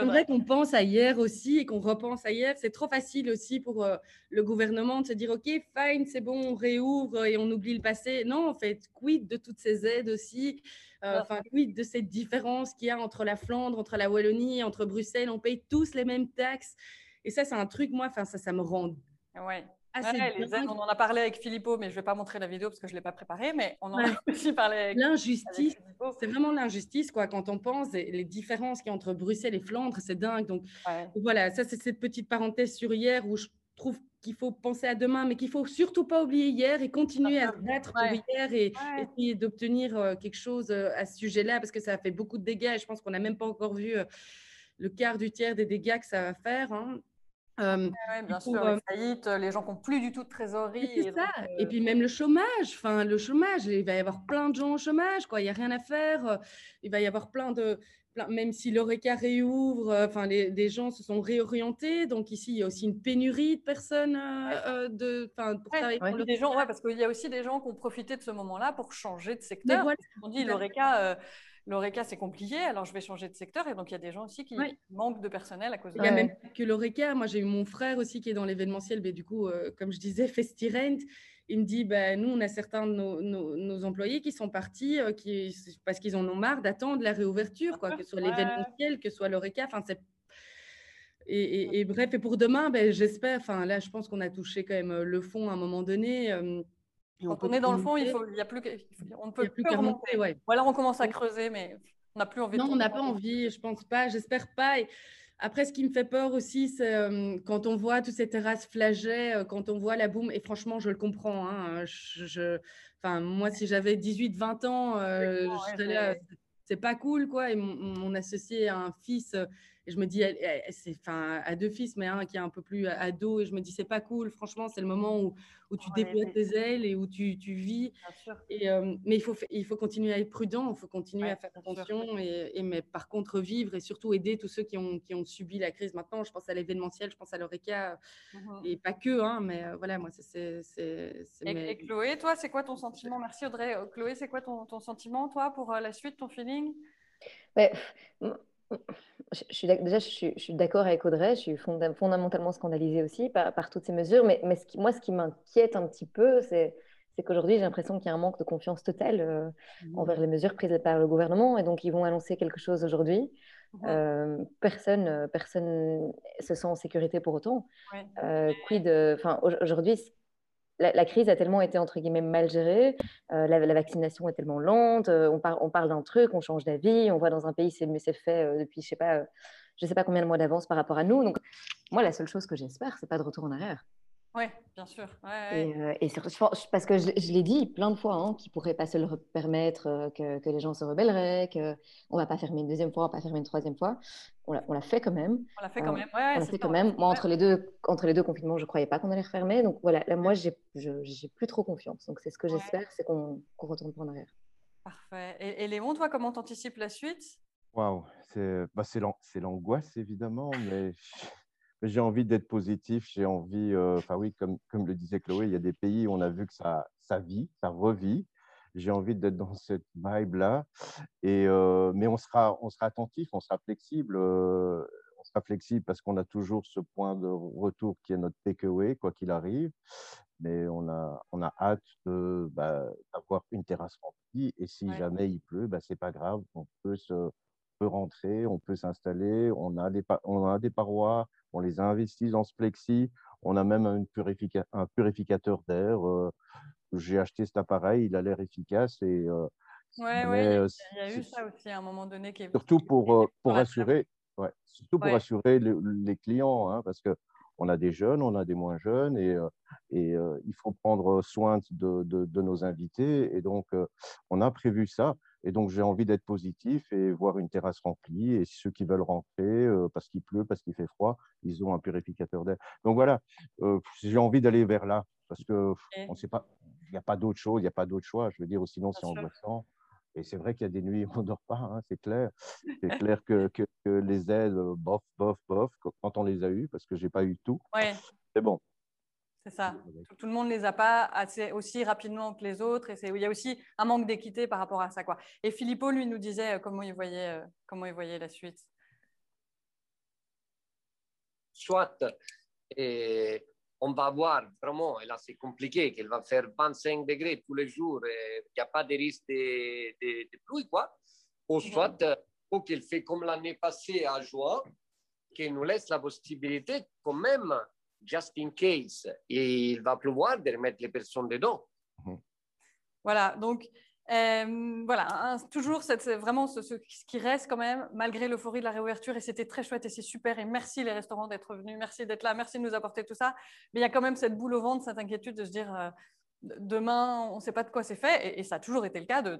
vrai [LAUGHS] qu'on pense à hier aussi et qu'on repense à hier. C'est trop facile aussi pour euh, le gouvernement de se dire OK, fine, c'est bon, on réouvre et on oublie le passé. Non, en fait, quid de toutes ces aides aussi? Euh, Enfin, quid de cette différence qu'il y a entre la Flandre, entre la Wallonie, entre Bruxelles? On paye tous les mêmes taxes. Et ça, c'est un truc, moi, enfin, ça, ça me rend
ouais on en a parlé avec Philippot, mais je ne vais pas montrer la vidéo parce que je ne l'ai pas préparée, mais on en a [LAUGHS] aussi parlé avec
L'injustice, c'est vraiment l'injustice, quoi, quand on pense, les différences qu'il y a entre Bruxelles et Flandre, c'est dingue. Donc, voilà, ça, c'est cette petite parenthèse sur hier où je trouve qu'il faut penser à demain, mais qu'il faut surtout pas oublier hier et continuer à se [LAUGHS] battre pour hier et essayer d'obtenir euh, quelque chose euh, à ce sujet-là, parce que ça a fait beaucoup de dégâts et je pense qu'on n'a même pas encore vu euh, le quart du tiers des dégâts que ça va faire. Hein.
Euh, bien sûr, les faillites, les gens qui n'ont plus du tout de trésorerie.
Et, ça. et puis même le chômage, enfin le chômage, il va y avoir plein de gens au chômage, quoi. Il n'y a rien à faire. Il va y avoir plein de, même si l'ORECA réouvre, enfin les, des gens se sont réorientés. Donc ici, il y a aussi une pénurie de personnes de, pour
travailler. Pour des gens, parce qu'il y a aussi des gens qui ont profité de ce moment-là pour changer de secteur. On dit l'ORECA l'ORECA, c'est compliqué, alors je vais changer de secteur. Et donc, il y a des gens aussi qui manquent de personnel à cause de.
Il n'y a même pas que l'ORECA. Moi, j'ai eu mon frère aussi qui est dans l'événementiel, mais du coup, euh, comme je disais, [LAUGHS] Festirent. Il me dit, ben, nous, on a certains de nos, employés qui sont partis euh, qui, parce qu'ils en ont marre d'attendre la réouverture, quoi, que ce soit l'événementiel, que ce soit l'ORECA. Enfin, c'est et, bref, et pour demain, ben, j'espère, enfin là, je pense qu'on a touché quand même euh, le fond à un moment donné.
Quand on, est dans le fond, il faut, il y a plus, on ne peut plus, remonter. Ouais. Ou alors on commence à creuser, mais on n'a plus envie.
Non, on n'a pas envie, je pense pas, j'espère pas. après, ce qui me fait peur aussi, c'est euh, quand on voit toutes ces terrasses flagets, euh, quand on voit la boum, et franchement, je le comprends. Hein, je, enfin, moi, si j'avais 18-20 ans, euh, c'est pas cool, quoi. Et mon, mon associé a un fils et je me dis, c'est enfin à deux fils, mais un qui est un peu plus ado. Et je me dis, c'est pas cool. Franchement, c'est le moment où, où tu déploies tes ailes et où tu, tu vis. Et, euh, mais il faut, il faut continuer à être prudent. Il faut continuer à faire attention. Et, mais par contre, vivre et surtout aider tous ceux qui ont, qui ont subi la crise maintenant. Je pense à l'événementiel, je pense à l'ORECA. Mmh et pas que, hein, mais euh, voilà, moi, c'est.
Et, Chloé, toi, c'est quoi ton sentiment? Merci Audrey. Euh, Chloé, c'est quoi ton, ton, sentiment, toi, pour la suite, ton feeling?
Ouais je suis, déjà, je suis, d'accord avec Audrey, je suis fondamentalement scandalisée aussi par, toutes ces mesures, mais, mais ce qui, moi, ce qui m'inquiète un petit peu, c'est qu'aujourd'hui, j'ai l'impression qu'il y a un manque de confiance totale euh, mmh. envers les mesures prises par le gouvernement, et donc ils vont annoncer quelque chose aujourd'hui. Mmh. Euh, personne, personne se sent en sécurité pour autant. Euh, quid, enfin, aujourd'hui, la, crise a tellement été entre guillemets mal gérée, euh, la, vaccination est tellement lente, euh, on, parle d'un truc, on change d'avis, on voit dans un pays c'est fait euh, depuis je sais sais pas combien de mois d'avance par rapport à nous. Donc moi la seule chose que j'espère c'est pas de retour en arrière.
Oui, bien sûr.
Et, euh, parce que je, l'ai dit plein de fois, hein, qu'ils ne pourraient pas se le permettre, euh, que, les gens se rebelleraient, qu'on ne va pas fermer une deuxième fois, on ne va pas fermer une troisième fois. On l'a fait quand même.
On l'a fait quand
euh,
même, ouais,
On l'a fait quand même. Moi, entre les, deux, entre les deux confinements, je ne croyais pas qu'on allait refermer. Donc voilà, là, moi, j'ai plus trop confiance. Donc c'est ce que j'espère, c'est qu'on qu retourne pas en arrière.
Parfait. Et, et Léon, toi, comment t'anticipes la suite?
Waouh, c'est bah, l'angoisse évidemment, mais [LAUGHS] j'ai envie d'être positif, j'ai envie, euh, enfin oui, comme, comme le disait Chloé, il y a des pays où on a vu que ça, ça vit, ça revit. J'ai envie d'être dans cette vibe-là. Et, euh, mais on sera, on sera attentif, on sera flexible. Euh, on sera flexible parce qu'on a toujours ce point de retour qui est notre takeaway, quoi qu'il arrive. Mais on a, on a hâte bah, d'avoir une terrasse remplie. Et si jamais il pleut, bah, ce n'est pas grave. On peut, se, peut rentrer, on peut s'installer. On, a des, on a des parois, on les a investis dans ce plexi. On a même un purificateur d'air. J'ai acheté cet appareil, il a l'air efficace. Et,
oui, ouais, il y a eu ça aussi à un moment donné. Qui
surtout pour, pour assurer, ouais, surtout pour assurer les clients, hein, parce qu'on a des jeunes, on a des moins jeunes, et, et il faut prendre soin de, de, de, nos invités. Et donc, on a prévu ça. Et donc, j'ai envie d'être positif et voir une terrasse remplie. Et ceux qui veulent rentrer, parce qu'il pleut, parce qu'il fait froid, ils ont un purificateur d'air. Donc voilà, j'ai envie d'aller vers là, parce que on sait pas, il n'y a pas d'autre chose, il n'y a pas d'autre choix. Je veux dire, sinon c'est angoissant. Et c'est vrai qu'il y a des nuits où on ne dort pas, hein, c'est clair. [LAUGHS] C'est clair que, que, les aides, bof, bof, bof, quand on les a eues, parce que je n'ai pas eu tout,
ouais.
c'est bon.
C'est ça. Tout, le monde ne les a pas assez, aussi rapidement que les autres. Et il y a aussi un manque d'équité par rapport à ça. Quoi. Et Philippot, lui, nous disait euh, comment il voyait, euh, comment il voyait la suite?
Soit, et on va voir vraiment, et là c'est compliqué, qu'elle va faire 25 degrés tous les jours, qu'il n'y a pas de risque de, de, de, pluie, quoi. Ou soit, ou qu'elle fait comme l'année passée à juin, qu'elle nous laisse la possibilité quand même, just in case, et il va pleuvoir, de remettre les personnes dedans.
Voilà, donc euh, voilà, toujours cette, vraiment ce, ce, qui reste quand même, malgré l'euphorie de la réouverture, et c'était très chouette et c'est super. Et merci les restaurants d'être venus, merci d'être là, merci de nous apporter tout ça. Mais il y a quand même cette boule au ventre, cette inquiétude de se dire, euh, demain, on ne sait pas de quoi c'est fait, et, ça a toujours été le cas de,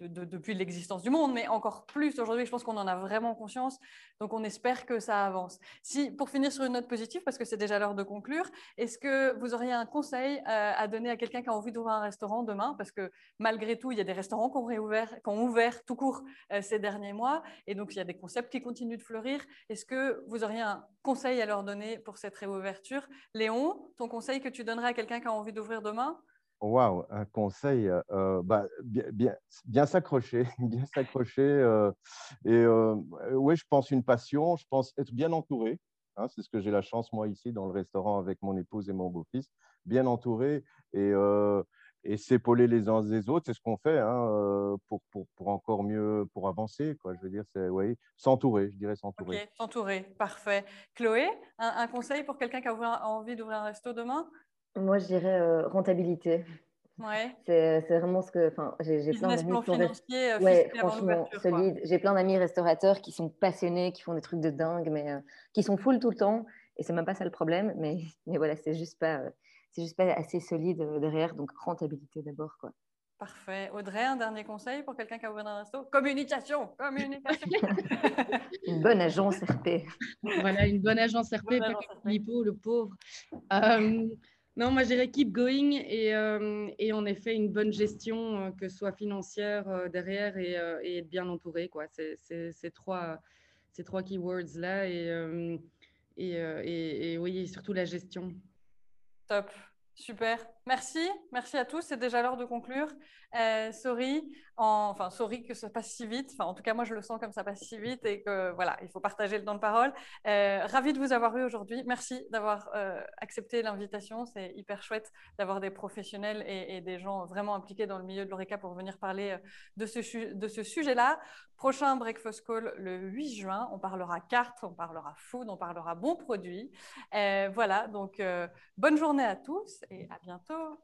depuis l'existence du monde, mais encore plus aujourd'hui, je pense qu'on en a vraiment conscience, donc on espère que ça avance. Si, pour finir sur une note positive, parce que c'est déjà l'heure de conclure, est-ce que vous auriez un conseil euh, à donner à quelqu'un qui a envie d'ouvrir un restaurant demain? Parce que malgré tout, il y a des restaurants qui ont, qui ont ouvert tout court euh, ces derniers mois, et donc il y a des concepts qui continuent de fleurir. Est-ce que vous auriez un conseil à leur donner pour cette réouverture? Léon, ton conseil que tu donnerais à quelqu'un qui a envie d'ouvrir demain?
Waouh, un conseil, euh, bah, bien, bien, bien s'accrocher, [LAUGHS] bien s'accrocher. Euh, et euh, oui, je pense une passion, je pense être bien entouré. Hein, c'est ce que j'ai la chance, moi, ici, dans le restaurant avec mon épouse et mon beau-fils, bien entouré et, et s'épauler les uns des autres. C'est ce qu'on fait hein, pour, pour, pour, encore mieux, pour avancer. Quoi. Je veux dire, c'est oui, s'entourer, je dirais s'entourer.
Ok, s'entourer, parfait. Chloé, un, un conseil pour quelqu'un qui a envie d'ouvrir un resto demain?
Moi, je dirais euh, rentabilité.
Ouais.
C'est vraiment ce que. Enfin, j'ai plein
d'amis financier, euh,
ouais, franchement, solide. J'ai plein d'amis restaurateurs qui sont passionnés, qui font des trucs de dingue, mais euh, qui sont full tout le temps. Et c'est même pas ça le problème. Mais, [LAUGHS] mais voilà, c'est juste pas, c'est juste pas assez solide derrière. Donc rentabilité d'abord, quoi.
Parfait. Audrey, un dernier conseil pour quelqu'un qui a ouvert un resto? Communication Communication [LAUGHS]
Une bonne agence RP.
Voilà, une bonne agence RP, pas Filippo, le pauvre. Euh, non, moi je keep going et, euh, et, en effet une bonne gestion, euh, que ce soit financière euh, derrière et, et, être bien entouré. Quoi. C'est, ces, trois, ces trois keywords là et, et, et, oui, surtout la gestion.
Top, super. Merci, merci à tous. C'est déjà l'heure de conclure. sorry, enfin, sorry que ça passe si vite. En tout cas, moi, je le sens comme ça passe si vite et que voilà, il faut partager le temps de parole. Euh, ravi de vous avoir eu aujourd'hui. Merci d'avoir euh, accepté l'invitation. C'est hyper chouette d'avoir des professionnels et, des gens vraiment impliqués dans le milieu de l'ORECA pour venir parler euh, de ce, de ce sujet-là. Prochain Breakfast Call le 8 juin. On parlera carte, on parlera food, on parlera bons produits. voilà, donc bonne journée à tous et à bientôt. 어.